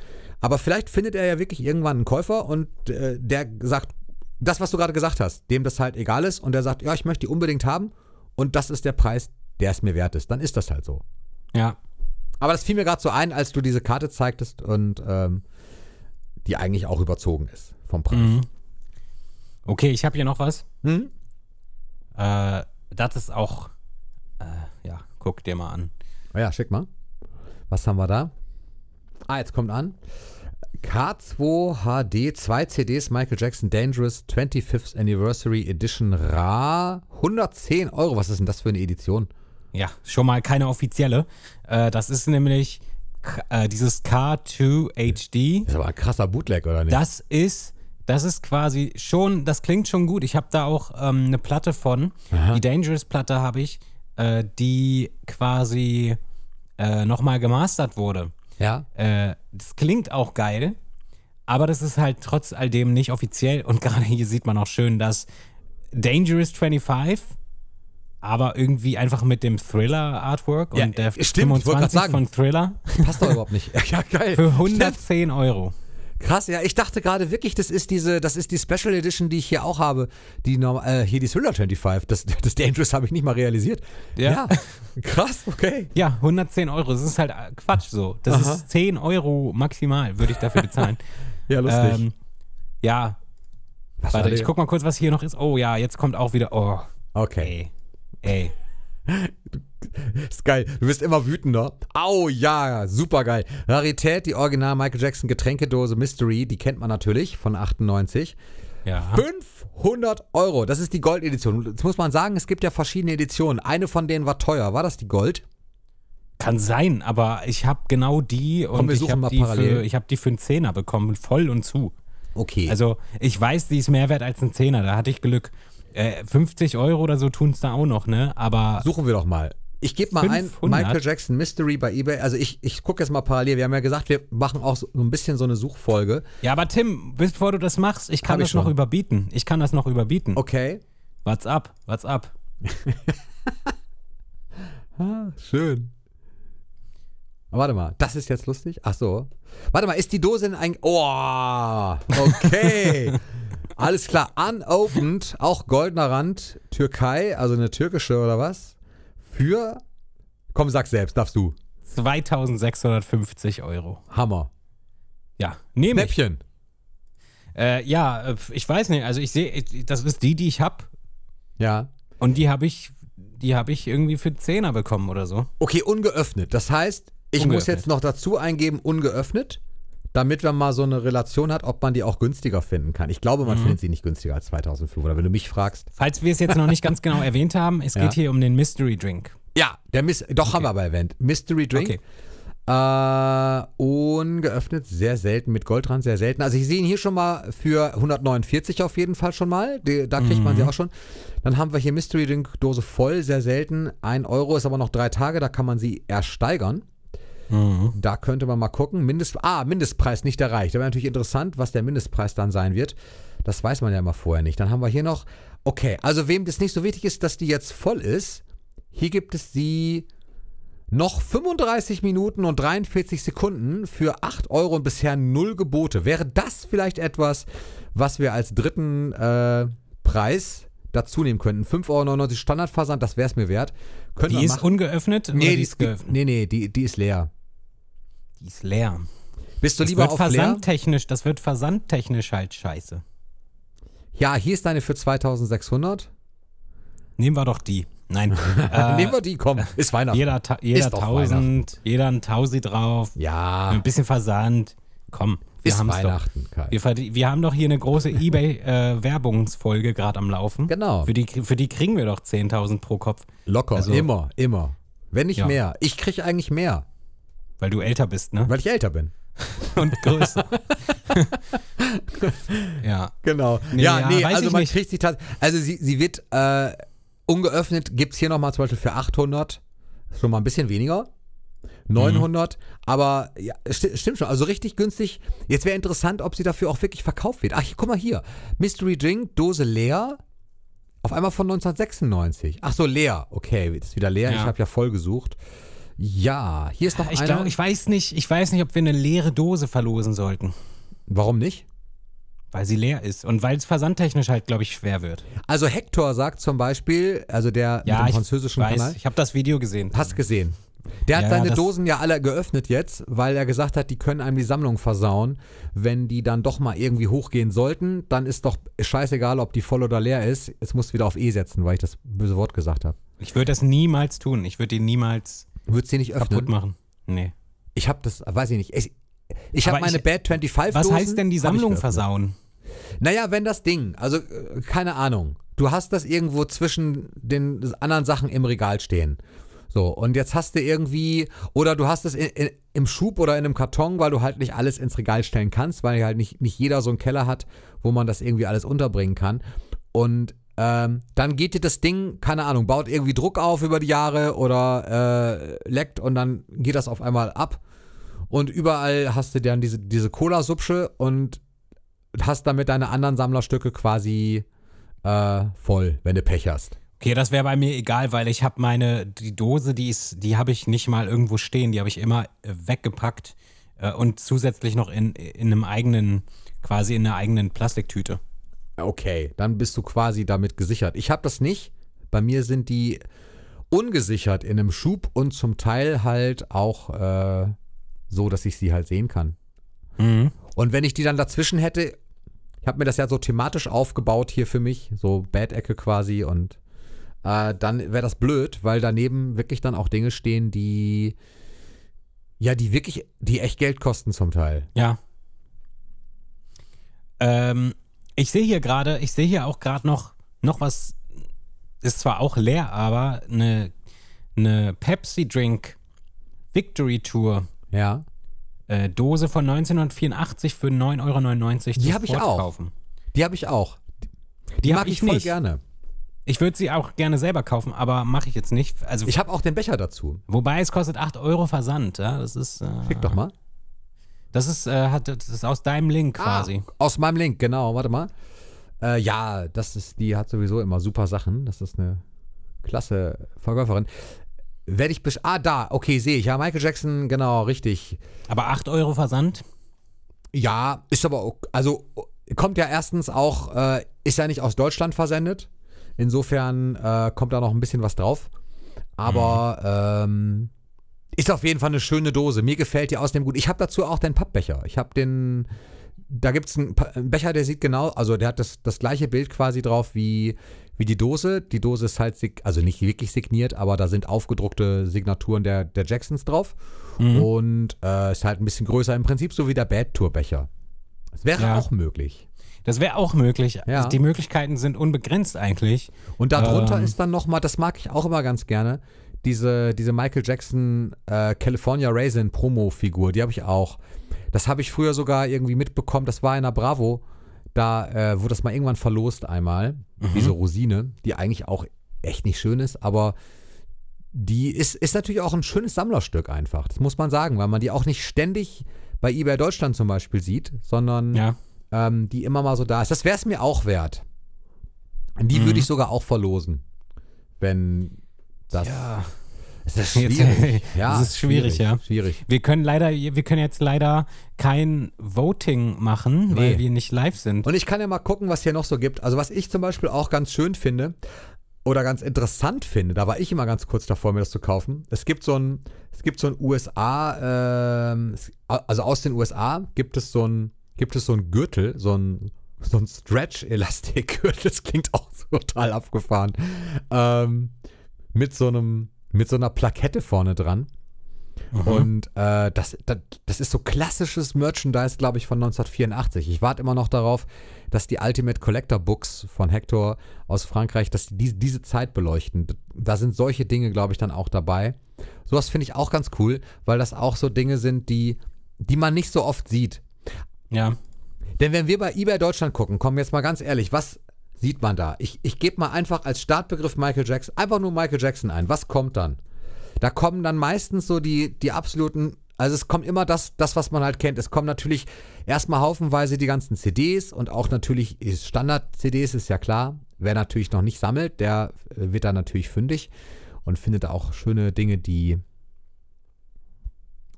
Aber vielleicht findet er ja wirklich irgendwann einen Käufer und äh, der sagt, das, was du gerade gesagt hast, dem das halt egal ist und der sagt, ja, ich möchte die unbedingt haben und das ist der Preis, der es mir wert ist. Dann ist das halt so. Ja. Aber das fiel mir gerade so ein, als du diese Karte zeigtest und ähm, die eigentlich auch überzogen ist vom Preis. Mhm. Okay, ich habe hier noch was. Hm? Äh, das ist auch, äh, ja, guck dir mal an. Oh Ja, schick mal. Was haben wir da? Ah, jetzt kommt an. K2 HD, zwei CDs, Michael Jackson Dangerous 25th Anniversary Edition RA. 110 Euro. Was ist denn das für eine Edition? Ja, schon mal keine offizielle. Äh, das ist nämlich äh, dieses K2 HD. Das ist aber ein krasser Bootleg, oder nicht? Das ist, das ist quasi schon, das klingt schon gut. Ich habe da auch ähm, eine Platte von. Die Dangerous-Platte habe ich, äh, die quasi äh, nochmal gemastert wurde. ja. Äh, das klingt auch geil, aber das ist halt trotz all dem nicht offiziell. Und gerade hier sieht man auch schön, dass Dangerous 25, aber irgendwie einfach mit dem Thriller-Artwork Ja, und der stimmt, ich wollte grad 25 sagen. von Thriller Passt doch überhaupt nicht. Ja, geil. für Stimmt. 110 Euro. Krass, ja, ich dachte gerade wirklich, das ist diese, das ist die Special Edition, die ich hier auch habe. Die äh, hier die Thriller 25. Das, das Dangerous habe ich nicht mal realisiert. Ja. Krass, okay. Ja, 110 Euro. Das ist halt äh, Quatsch so. Das Aha. ist 10 Euro maximal, würde ich dafür bezahlen. Ja, ähm, ja, Was warte, war ich guck mal kurz, was hier noch ist. Oh ja, jetzt kommt auch wieder. Oh, Okay. ey. Ey. Ist geil. Du bist immer wütender. Au, ja, super geil. Rarität, die Original Michael Jackson Getränkedose Mystery, die kennt man natürlich von 98. Ja. 500 Euro. Das ist die Gold-Edition. Jetzt muss man sagen, es gibt ja verschiedene Editionen. Eine von denen war teuer. War das die Gold? Kann sein, aber ich habe genau die und wir ich habe die, für, ich hab die für einen Zehner bekommen, voll und zu. Okay. Also ich weiß, die ist mehr wert als ein Zehner, da hatte ich Glück. Äh, 50 Euro oder so tun es da auch noch, ne? Aber Suchen wir doch mal. Ich gebe mal ein 500? Michael Jackson Mystery bei eBay. Also ich, ich gucke jetzt mal parallel. Wir haben ja gesagt, wir machen auch so ein bisschen so eine Suchfolge. ja, aber Tim, bevor du das machst, ich kann Hab ich das noch schon. überbieten. Ich kann das noch überbieten. Okay. What's up? What's up? Ah, schön. Warte mal, das ist jetzt lustig? Ach so. Warte mal, ist die Dose in ein... Oh, okay. Alles klar, unopened, auch goldener Rand, Türkei, also eine türkische oder was? Für... Komm, sag selbst, darfst du. 2650 Euro. Hammer. Ja, nehme ich. Näppchen. Äh, ja, ich weiß nicht. Also ich sehe, das ist die, die ich habe. Ja. Und die habe ich, die habe ich irgendwie für 10er bekommen oder so. Okay, ungeöffnet. Das heißt, ich muss Ungeöffnet. jetzt noch dazu eingeben, ungeöffnet, damit man mal so eine Relation hat, ob man die auch günstiger finden kann. Ich glaube, Mhm. man findet sie nicht günstiger als 2500, wenn du mich fragst. Falls wir es jetzt noch nicht ganz genau erwähnt haben, es Ja. geht hier um den Mystery Drink. Ja, der Miss doch haben wir aber erwähnt. Mystery Drink. Okay. Äh, ungeöffnet, sehr selten, mit Goldrand, sehr selten. Also ich sehe ihn hier schon mal für 149 auf jeden Fall schon mal. Die, da kriegt Mhm. man sie auch schon. Dann haben wir hier Mystery Drink Dose voll, sehr selten. 1 Euro ist aber noch drei Tage, da kann man sie ersteigern. Mhm. Da könnte man mal gucken. Mindest, ah, Mindestpreis nicht erreicht. Da wäre natürlich interessant, was der Mindestpreis dann sein wird. Das weiß man ja mal vorher nicht. Dann haben wir hier noch, okay, also wem das nicht so wichtig ist, dass die jetzt voll ist, hier gibt es die noch 35 Minuten und 43 Sekunden für 8 Euro und bisher null Gebote. Wäre das vielleicht etwas, was wir als dritten äh, Preis dazu nehmen könnten? 5,99 Euro Standardversand, das wäre es mir wert. Könnten Die ist machen. ungeöffnet? Nee, die ist geöffnet? nee, nee, die, die ist leer. Die ist leer. Bist du Das lieber wird auf leer? versandtechnisch, das wird versandtechnisch halt scheiße. Ja, hier ist deine für 2600. Nehmen wir doch die. Nein. äh, Nehmen wir die, komm. Ist Weihnachten. jeder ta jeder Ist doch 1000, jeder ein Tausi drauf, ja, ein bisschen Versand. Komm, wir ist doch. Weihnachten, Kai. Wir, wir haben doch hier eine große Ebay-Werbungsfolge gerade am Laufen. Genau. Für die, für die kriegen wir doch 10.000 pro Kopf, Locker, Also- immer, immer. Wenn nicht Ja. mehr. Ich kriege eigentlich mehr, weil du älter bist, ne? weil ich älter bin. Und größer. ja. Genau. Nee, ja, ja, nee, also ich man nicht. kriegt sie tatsächlich. Also sie, sie wird äh, ungeöffnet, gibt es hier nochmal zum Beispiel für 800. Schon mal ein bisschen weniger. 900, aber ja, sti stimmt schon, also richtig günstig. Jetzt wäre interessant, ob sie dafür auch wirklich verkauft wird. Ach, guck mal hier. Mystery Drink, Dose leer. Auf einmal von 1996. Ach so, leer. Okay, ist wieder leer. Ja. Ich habe ja voll gesucht. Ja, hier ist noch Ich einer. glaube, ich weiß nicht, ich weiß nicht, ob wir eine leere Dose verlosen sollten, Warum nicht? weil sie leer ist und weil es versandtechnisch halt, glaube ich, schwer wird. Also Hector sagt zum Beispiel, also der Ja, mit dem ich französischen weiß, Kanal. ich habe das Video gesehen. Hast gesehen. Der hat Ja, seine Dosen ja alle geöffnet jetzt, weil er gesagt hat, die können einem die Sammlung versauen. Wenn die dann doch mal irgendwie hochgehen sollten, dann ist doch scheißegal, ob die voll oder leer ist. Es muss wieder auf E setzen, weil ich das böse Wort gesagt habe. Ich würde das niemals tun. Ich würde die niemals Würdest du die nicht kaputt öffnen? machen. Nee. Ich habe das, weiß ich nicht. Ich, ich habe meine ich- Bad 25 Was Dosen, heißt denn die Sammlung versauen? Naja, wenn das Ding, also äh, keine Ahnung, du hast das irgendwo zwischen den anderen Sachen im Regal stehen. So, und jetzt hast du irgendwie, oder du hast es in, in, im Schub oder in einem Karton, weil du halt nicht alles ins Regal stellen kannst, weil halt nicht, nicht jeder so einen Keller hat, wo man das irgendwie alles unterbringen kann. Und ähm, dann geht dir das Ding, keine Ahnung, baut irgendwie Druck auf über die Jahre oder äh, leckt und dann geht das auf einmal ab. Und überall hast du dann diese, diese Cola-Supsche und hast damit deine anderen Sammlerstücke quasi äh, voll, wenn du Pech hast. Okay, das wäre bei mir egal, weil ich habe meine, die Dose, die ist, die habe ich nicht mal irgendwo stehen, die habe ich immer äh, weggepackt äh, und zusätzlich noch in, in einem eigenen, quasi in einer eigenen Plastiktüte. Okay, dann bist du quasi damit gesichert. Ich habe das nicht. Bei mir sind die ungesichert in einem Schub und zum Teil halt auch äh, so, dass ich sie halt sehen kann. Mhm. Und wenn ich die dann dazwischen hätte, ich habe mir das ja so thematisch aufgebaut hier für mich, so Bad-Ecke quasi und äh, dann wäre das blöd, weil daneben wirklich dann auch Dinge stehen, die ja, die wirklich, die echt Geld kosten zum Teil. Ja. Ähm, ich sehe hier gerade, ich sehe hier auch gerade noch, noch was, ist zwar auch leer, aber eine, eine Pepsi Drink Victory Tour Ja. äh, Dose von 1984 für 9,99 Euro. Die hab ich auch. Kaufen. Die habe ich auch. Die, mag habe ich voll nicht. gerne. Ich würde sie auch gerne selber kaufen, aber mache ich jetzt nicht. Also, Ich habe auch den Becher dazu. wobei es kostet 8 Euro Versand. Ja? Das ist, äh, Schick doch mal. Das ist, äh, hat, das ist aus deinem Link quasi. Ah, aus meinem Link, genau. Warte mal. Äh, ja, das ist, die hat sowieso immer super Sachen. Das ist eine klasse Verkäuferin. Werde ich Ah, da, okay, sehe ich. Ja, Michael Jackson, genau, richtig. Aber 8 Euro Versand? Ja, ist aber, ok- also kommt ja erstens auch, äh, ist ja nicht aus Deutschland versendet. Insofern äh, kommt da noch ein bisschen was drauf. Aber ähm, ist auf jeden Fall eine schöne Dose. Mir gefällt die außerdem gut. Ich habe dazu auch den Pappbecher. Ich habe den, da gibt es einen, Becher, der sieht genau, also der hat das, das gleiche Bild quasi drauf wie, wie die Dose. Die Dose ist halt, also nicht wirklich signiert, aber da sind aufgedruckte Signaturen der, der Jacksons drauf. Und äh, ist halt ein bisschen größer. Im Prinzip so wie der Bad Tour Becher. Das wäre Ja. auch möglich. Das wäre auch möglich. Ja. Also die Möglichkeiten sind unbegrenzt eigentlich. Und darunter Ähm. ist dann nochmal, das mag ich auch immer ganz gerne, diese, diese Michael Jackson äh, California Raisin Promo-Figur, die habe ich auch. Das habe ich früher sogar irgendwie mitbekommen, das war in der Bravo, da äh, wurde das mal irgendwann verlost einmal, Mhm. diese Rosine, die eigentlich auch echt nicht schön ist, aber die ist, ist natürlich auch ein schönes Sammlerstück einfach. Das muss man sagen, weil man die auch nicht ständig bei eBay Deutschland zum Beispiel sieht, sondern Ja. ähm, die immer mal so da ist. Das wäre es mir auch wert. Die Mhm. würde ich sogar auch verlosen, wenn das. Ja. Es ist Jetzt- schwierig. ja, es ist schwierig, ja. Schwierig. Wir können leider, wir können jetzt leider kein Voting machen, weil Nee. wir nicht live sind. Und ich kann ja mal gucken, was hier noch so gibt. Also was ich zum Beispiel auch ganz schön finde oder ganz interessant finde, da war ich immer ganz kurz davor, mir das zu kaufen. Es gibt so ein, es gibt so ein USA, ähm, es- also aus den USA gibt es so ein, gibt es so ein Gürtel, so ein, so ein Stretch-Elastik-Gürtel. Das klingt auch total abgefahren. Ähm, mit so einem, mit so einer Plakette vorne dran. Und äh, das, das, das ist so klassisches Merchandise, glaube ich, von 1984. Ich warte immer noch darauf, dass die Ultimate Collector Books von Hector aus Frankreich, dass die diese, diese Zeit beleuchten. Da sind solche Dinge, glaube ich, dann auch dabei. Sowas finde ich auch ganz cool, weil das auch so Dinge sind, die, die man nicht so oft sieht. Ja. Denn wenn wir bei eBay Deutschland gucken, kommen jetzt mal ganz ehrlich, was sieht man da? Ich, ich gebe mal einfach als Startbegriff Michael Jackson, einfach nur Michael Jackson ein. Was kommt dann? Da kommen dann meistens so die, die absoluten, also es kommt immer das, das, was man halt kennt. Es kommen natürlich erstmal haufenweise die ganzen CDs und auch natürlich Standard-CDs, ist ja klar. Wer natürlich noch nicht sammelt, der äh, wird da natürlich fündig und findet auch schöne Dinge, die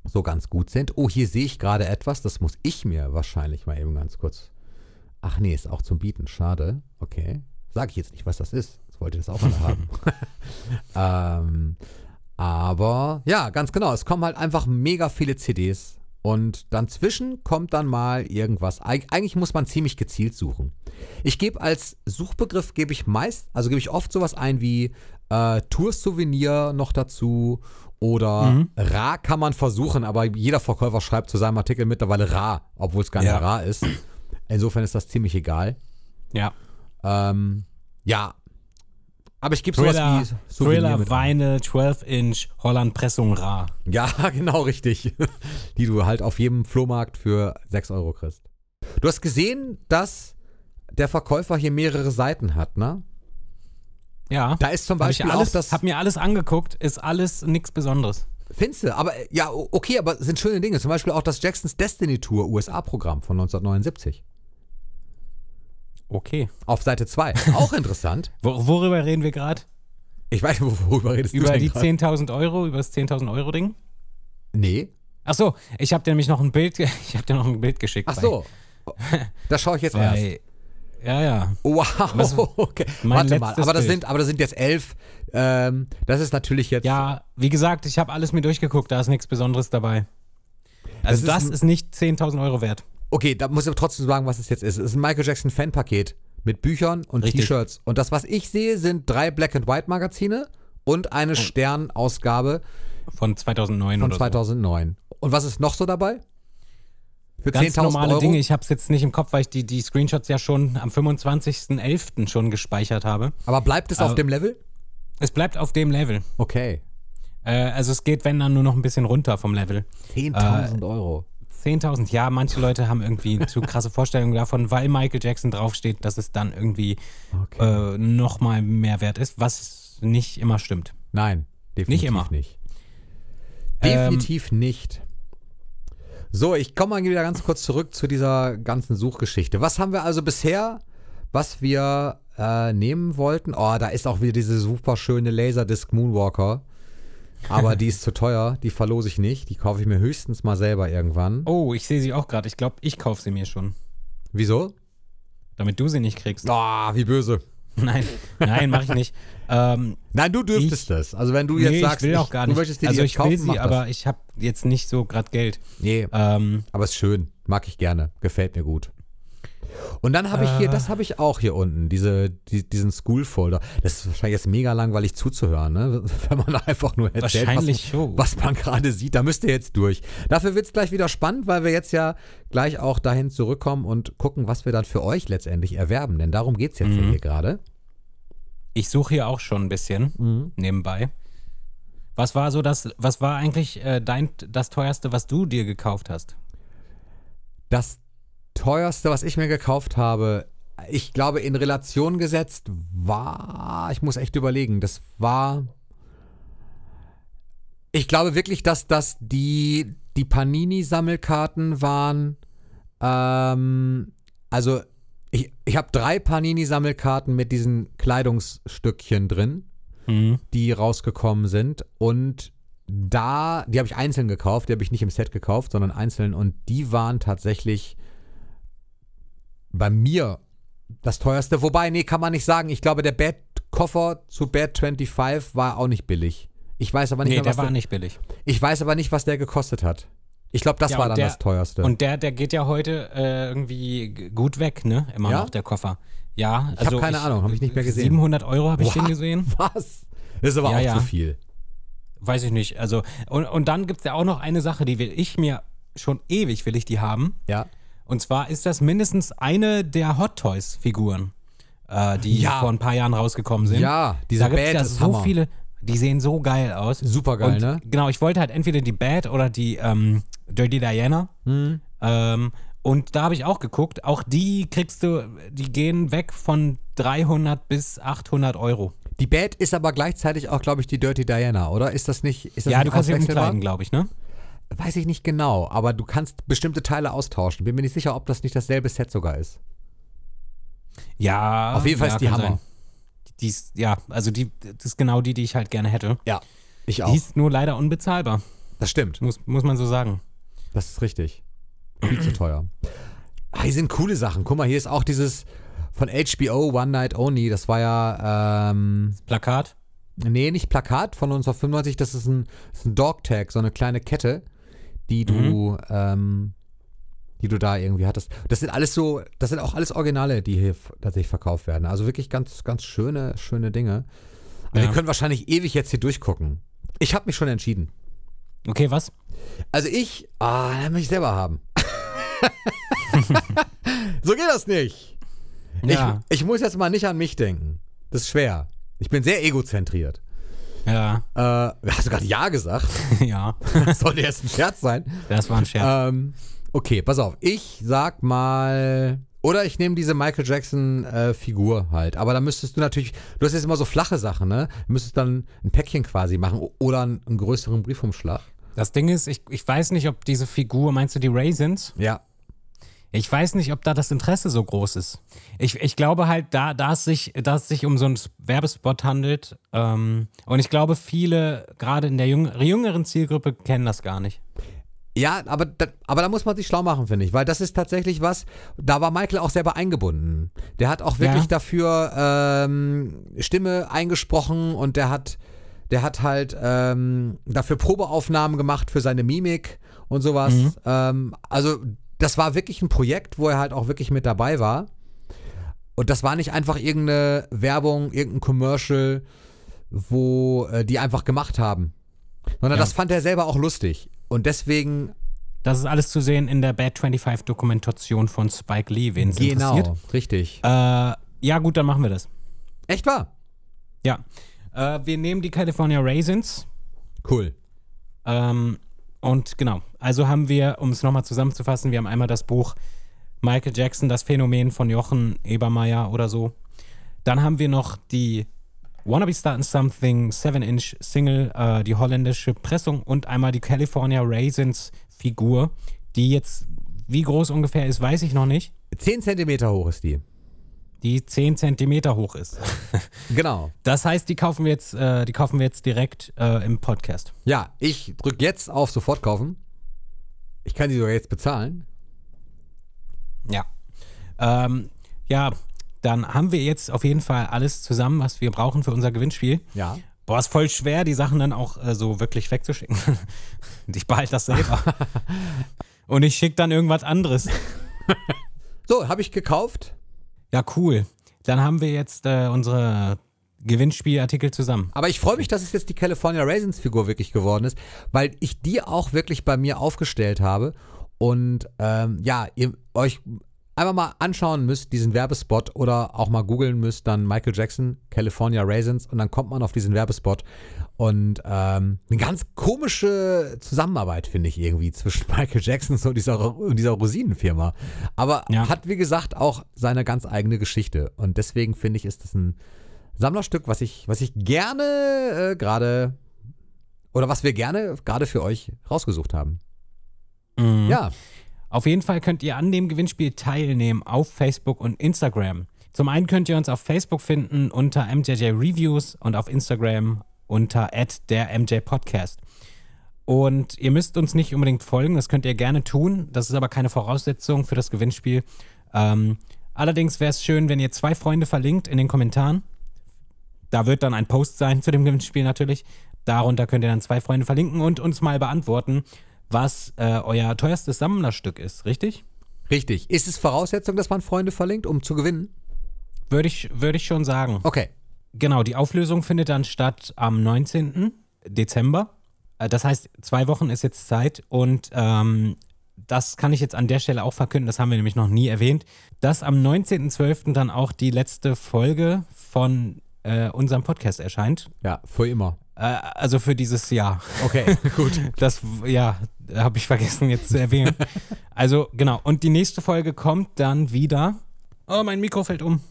so ganz gut sind. Oh, hier sehe ich gerade etwas, das muss ich mir wahrscheinlich mal eben ganz kurz. Ach nee, ist auch zum Bieten, schade. Okay. Sag ich jetzt nicht, was das ist. Das wollte ich das auch mal haben. ähm, aber ja, ganz genau. Es kommen halt einfach mega viele CDs. Und dann zwischen kommt dann mal irgendwas. Eig eigentlich muss man ziemlich gezielt suchen. Ich gebe als Suchbegriff, gebe ich meist, also gebe ich oft sowas ein wie äh, Tour-Souvenir noch dazu oder Mhm. Ra kann man versuchen, aber jeder Verkäufer schreibt zu seinem Artikel mittlerweile Ra, obwohl es gar nicht Ja. Ra ist. Insofern ist das ziemlich egal. Ja. Ähm, ja. Aber ich gebe sowas wie Souvenir Thriller. Weine 12-Inch Holland-Pressung rar. Ja, genau richtig. Die du halt auf jedem Flohmarkt für 6 Euro kriegst. Du hast gesehen, dass der Verkäufer hier mehrere Seiten hat, ne? Ja. Da ist zum Hab ich Beispiel alles, auch das. hab mir alles angeguckt, ist alles nichts Besonderes. Finste, aber äh, ja, okay, aber sind schöne Dinge. Zum Beispiel auch das Jacksons Destiny Tour USA-Programm von 1979. Okay. Auf Seite 2. Auch interessant. Wo, worüber reden wir gerade? Ich weiß, nicht, worüber redest du Über die grad? 10.000 Euro, über das 10.000 Euro Ding? Nee. Ach so, ich habe dir nämlich noch ein Bild, ich habe dir noch ein Bild geschickt. Ach so. Da schaue ich jetzt erst. ja, ja. Wow, Was- okay. Warte mal, aber das, Bild. sind, aber das sind jetzt elf. Ähm, das ist natürlich jetzt. Ja, wie gesagt, ich habe alles mir durchgeguckt, da ist nichts Besonderes dabei. Also Das das ist ist, ein- nicht 10.000 Euro wert. Okay, da muss ich aber trotzdem sagen, was es jetzt ist. Es ist ein Michael Jackson Fanpaket mit Büchern und. T-Shirts. Und das, was ich sehe, sind drei Black and White Magazine und eine Stern-Ausgabe Von 2009 von oder 2009. Und was ist noch so dabei? Für so. Ganz 10.000 normale Euro? Dinge. Ich habe es jetzt nicht im Kopf, weil ich die, die Screenshots ja schon am 25.11. schon gespeichert habe. Aber bleibt es auf Aber- dem Level? Es bleibt auf dem Level. Okay. Äh, also es geht, wenn dann, nur noch ein bisschen runter vom Level. 10.000 Euro. 10.000, ja, manche Leute haben irgendwie zu krasse Vorstellungen davon, weil Michael Jackson draufsteht, dass es dann irgendwie Okay. äh, nochmal mehr wert ist, was nicht immer stimmt. Nein, definitiv Nicht immer. nicht. Ähm, Definitiv nicht. So, ich komme mal wieder ganz kurz zurück zu dieser ganzen Suchgeschichte. Was haben wir also bisher, was wir äh, nehmen wollten? Oh, da ist auch wieder diese super schöne Laserdisc Moonwalker. Aber die ist zu teuer, die verlose ich nicht. Die kaufe ich mir höchstens mal selber irgendwann. Oh, ich sehe sie auch gerade. Ich glaube, ich kaufe sie mir schon, Wieso? damit du sie nicht kriegst. Oh, wie böse. Nein, nein, mache ich nicht. Ähm, Nein, du dürftest das. Also wenn du jetzt nee, sagst, ich will auch gar nicht. du möchtest dir also die ich kaufen, will sie, mach das. aber ich habe jetzt nicht so gerade Geld. Nee, Ähm, Aber ist schön, mag ich gerne, gefällt mir gut. Und dann habe ich hier, Äh. das habe ich auch hier unten, diese, die, diesen School-Folder. Das ist wahrscheinlich jetzt mega langweilig zuzuhören, ne? wenn man einfach nur erzählt, was, was man gerade sieht. Da müsst ihr jetzt durch. Dafür wird es gleich wieder spannend, weil wir jetzt ja gleich auch dahin zurückkommen und gucken, was wir dann für euch letztendlich erwerben. Denn darum geht es jetzt Mhm. hier gerade. ich suche hier auch schon ein bisschen Mhm. nebenbei. Was war so das, was war eigentlich äh, dein, das teuerste, was du dir gekauft hast? Das teuerste, was ich mir gekauft habe, ich glaube, in Relation gesetzt war, ich muss echt überlegen, das war Ich glaube wirklich, dass das die, die Panini-Sammelkarten waren. Ähm, also, ich, ich habe drei Panini-Sammelkarten mit diesen Kleidungsstückchen drin, Mhm. die rausgekommen sind. Und da, die habe ich einzeln gekauft, die habe ich nicht im Set gekauft, sondern einzeln. Und die waren tatsächlich bei mir das teuerste. Wobei, nee, kann man nicht sagen. Ich glaube, der Bad-Koffer zu Bad 25 war auch nicht billig. Ich weiß aber nicht, Nee, mehr, der was war der, nicht billig. ich weiß aber nicht, was der gekostet hat. Ich glaube, das Ja, war dann der- das teuerste. Und der, der geht ja heute äh, irgendwie gut weg, ne? Immer Ja? noch, der Koffer. Ja, Ich also keine Ahnung, hab ich nicht mehr gesehen. 700 Euro habe ich den gesehen. was? Das ist aber Ja, auch zu viel. Weiß ich nicht. Also, und, und dann gibt es ja auch noch eine Sache, die will ich mir schon ewig will ich die haben. Ja. Und zwar ist das mindestens eine der Hot Toys Figuren, äh, die Ja. vor ein paar Jahren rausgekommen sind. Ja, diese da gibt es Bad ja so Hammer. viele, die sehen so geil aus. Super geil, und, ne? Genau, ich wollte halt entweder die Bad oder die ähm, Dirty Diana. Mhm. Ähm, und da habe ich auch geguckt, auch die kriegst du, die gehen weg von 300 bis 800 Euro. Die Bad ist aber gleichzeitig auch, glaube ich, die Dirty Diana, oder? Ist das nicht? Ist das Ja, nicht du kannst sie umkleiden, glaube ich, ne? Weiß ich nicht genau, aber du kannst bestimmte Teile austauschen. Bin mir nicht sicher, ob das nicht dasselbe Set sogar ist. Ja. Auf jeden Fall ja, ist die Hammer. sein. Die ist, ja, also die, das ist genau die, die ich halt gerne hätte. Ja, ich Die ist nur leider unbezahlbar, Das stimmt. muss, muss man so sagen. Das ist richtig. Viel zu teuer. Ah, hier sind coole Sachen. Guck mal, hier ist auch dieses von HBO One Night Only. Das war ja, ähm, Plakat. nee, nicht Plakat von 1995. Das ist ein, das ist ein Dog Tag, so eine kleine Kette, die du, ähm, die du da irgendwie hattest. Das sind alles so, das sind auch alles Originale, die hier tatsächlich verkauft werden. Also wirklich ganz, ganz schöne, schöne Dinge. Aber Ja. Wir können wahrscheinlich ewig jetzt hier durchgucken. Ich habe mich schon entschieden. Okay, was? Also ich, ah, dann will ich selber haben. so geht das nicht. Ja. Ich, ich muss jetzt mal nicht an mich denken. Das ist schwer. Ich bin sehr egozentriert. Ja, Äh, hast du gerade Ja gesagt? ja. Das sollte jetzt ein Scherz sein. Das war ein Scherz. Ähm, okay, pass auf. Ich sag mal. Oder ich nehme diese Michael Jackson-Figur halt. Aber da müsstest du natürlich. Du hast jetzt immer so flache Sachen, ne? Du müsstest dann ein Päckchen quasi machen. Oder einen, einen größeren Briefumschlag. Das Ding ist, ich, ich weiß nicht, ob diese Figur, meinst du die Raisins? Ja. Ich weiß nicht, ob da das Interesse so groß ist. Ich, ich glaube halt, da, da, es sich, da es sich um so einen Werbespot handelt, ähm, und ich glaube, viele, gerade in der jüng jüngeren Zielgruppe, kennen das gar nicht. Ja, aber da, aber da muss man sich schlau machen, finde ich, weil das ist tatsächlich was, da war Michael auch selber eingebunden. Der hat auch wirklich Ja. dafür ähm, Stimme eingesprochen und der hat, der hat halt ähm, dafür Probeaufnahmen gemacht für seine Mimik und sowas. Ähm, also das war wirklich ein Projekt, wo er halt auch wirklich mit dabei war. Und das war nicht einfach irgendeine Werbung, irgendein Commercial, wo äh, die einfach gemacht haben. Sondern Ja. das fand er selber auch lustig. Und deswegen Das ist alles zu sehen in der Bad 25 Dokumentation von Spike Lee, wen es Genau, interessiert. richtig. Äh, ja, gut, dann machen wir das. Echt wahr? Ja. Äh, wir nehmen die California Raisins. Cool. Ähm, und genau, also haben wir, um es nochmal zusammenzufassen, wir haben einmal das Buch Michael Jackson, das Phänomen von Jochen Ebermeier oder so. Dann haben wir noch die Wanna Be Startin' Something 7-Inch Single, äh, die holländische Pressung und einmal die California Raisins Figur, die jetzt, wie groß ungefähr ist, weiß ich noch nicht, 10 Zentimeter hoch ist die. Die 10 Zentimeter hoch ist. Genau. Das heißt, die kaufen wir jetzt, äh, die kaufen wir jetzt direkt äh, im Podcast. Ja, ich drücke jetzt auf Sofort kaufen. Ich kann die sogar jetzt bezahlen. Ja. Ähm, ja, dann haben wir jetzt auf jeden Fall alles zusammen, was wir brauchen für unser Gewinnspiel. Ja. Boah, ist voll schwer, die Sachen dann auch äh, so wirklich wegzuschicken. ich behalte das selber. Und ich schicke dann irgendwas anderes. So, habe ich gekauft. Ja, cool. Dann haben wir jetzt äh, unsere Gewinnspielartikel zusammen. Aber ich freue mich, dass es jetzt die California Raisins Figur wirklich geworden ist, weil ich die auch wirklich bei mir aufgestellt habe. Und ähm, ja, ihr euch einfach mal anschauen müsst, diesen Werbespot oder auch mal googeln müsst, dann Michael Jackson, California Raisins und dann kommt man auf diesen Werbespot. Und ähm, eine ganz komische Zusammenarbeit, finde ich irgendwie, zwischen Michael Jackson und dieser, und dieser Rosinenfirma. Aber Ja. hat, wie gesagt, auch seine ganz eigene Geschichte. Und deswegen finde ich, ist das ein Sammlerstück, was ich, was ich gerne äh, gerade Oder was wir gerne gerade für euch rausgesucht haben. Mhm. Ja, Auf jeden Fall könnt ihr an dem Gewinnspiel teilnehmen auf Facebook und Instagram. Zum einen könnt ihr uns auf Facebook finden unter MJJ Reviews und auf Instagram unter der MJ Podcast. Und ihr müsst uns nicht unbedingt folgen, das könnt ihr gerne tun. Das ist aber keine Voraussetzung für das Gewinnspiel. Ähm, allerdings wäre es schön, wenn ihr zwei Freunde verlinkt in den Kommentaren. Da wird dann ein Post sein zu dem Gewinnspiel natürlich. Darunter könnt ihr dann zwei Freunde verlinken und uns mal beantworten, was äh, euer teuerstes Sammlerstück ist, richtig? richtig. Ist es Voraussetzung, dass man Freunde verlinkt, um zu gewinnen? Würde ich, würde ich schon sagen. Okay. Genau, die Auflösung findet dann statt am 19. Dezember. Äh, Das heißt, zwei Wochen ist jetzt Zeit und ähm, das kann ich jetzt an der Stelle auch verkünden, das haben wir nämlich noch nie erwähnt, dass am 19.12. dann auch die letzte Folge von äh, unserem Podcast erscheint. Ja, für immer. Äh, also für dieses Jahr. Okay, gut. Das, ja, habe ich vergessen jetzt zu erwähnen. also, genau. Und die nächste Folge kommt dann wieder. Oh, mein Mikro fällt um.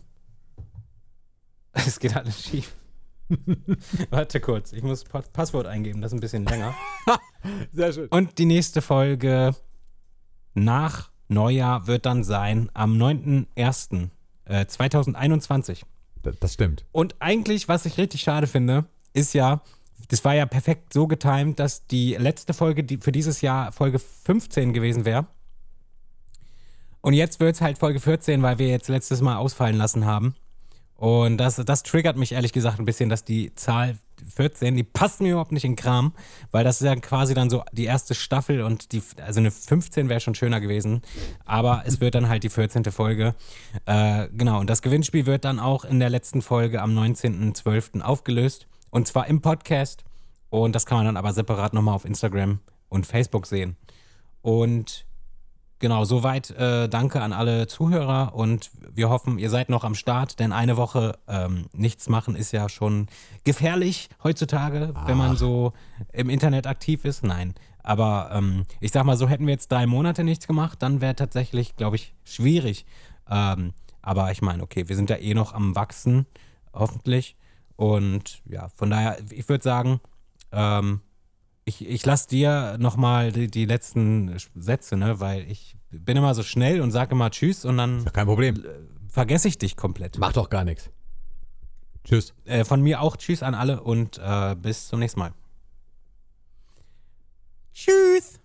Es geht alles schief. Warte kurz, ich muss Pa- Passwort eingeben, das ist ein bisschen länger. Sehr schön. Und die nächste Folge nach Neujahr wird dann sein am 9.01. Äh, 2021. Das, das stimmt. Und eigentlich, was ich richtig schade finde, ist ja, das war ja perfekt so getimt, dass die letzte Folge die für dieses Jahr Folge 15 gewesen wäre. Und jetzt wird es halt Folge 14, weil wir jetzt letztes Mal ausfallen lassen haben. Und das, das triggert mich ehrlich gesagt ein bisschen, dass die Zahl 14, die passt mir überhaupt nicht in Kram, weil das ist ja quasi dann so die erste Staffel und die, also eine 15 wäre schon schöner gewesen, aber es wird dann halt die 14. Folge. Äh, genau, und das Gewinnspiel wird dann auch in der letzten Folge am 19.12. aufgelöst und zwar im Podcast und das kann man dann aber separat nochmal auf Instagram und Facebook sehen. Und Genau, soweit äh, danke an alle Zuhörer und wir hoffen, ihr seid noch am Start, denn eine Woche ähm, nichts machen ist ja schon gefährlich heutzutage, wenn man so im Internet aktiv ist. Nein, aber ähm, ich sag mal, so hätten wir jetzt drei Monate nichts gemacht, dann wäre tatsächlich, glaube ich, schwierig. Ähm, aber ich meine, okay, wir sind ja eh noch am Wachsen, hoffentlich. Und ja, von daher, ich würde sagen, ähm, ich, ich lasse dir nochmal die, die letzten Sätze, ne? Weil ich bin immer so schnell und sage immer Tschüss und dann Kein Problem. vergesse ich dich komplett. Macht doch gar nichts. Tschüss. Äh, von mir auch Tschüss an alle und äh, bis zum nächsten Mal. Tschüss!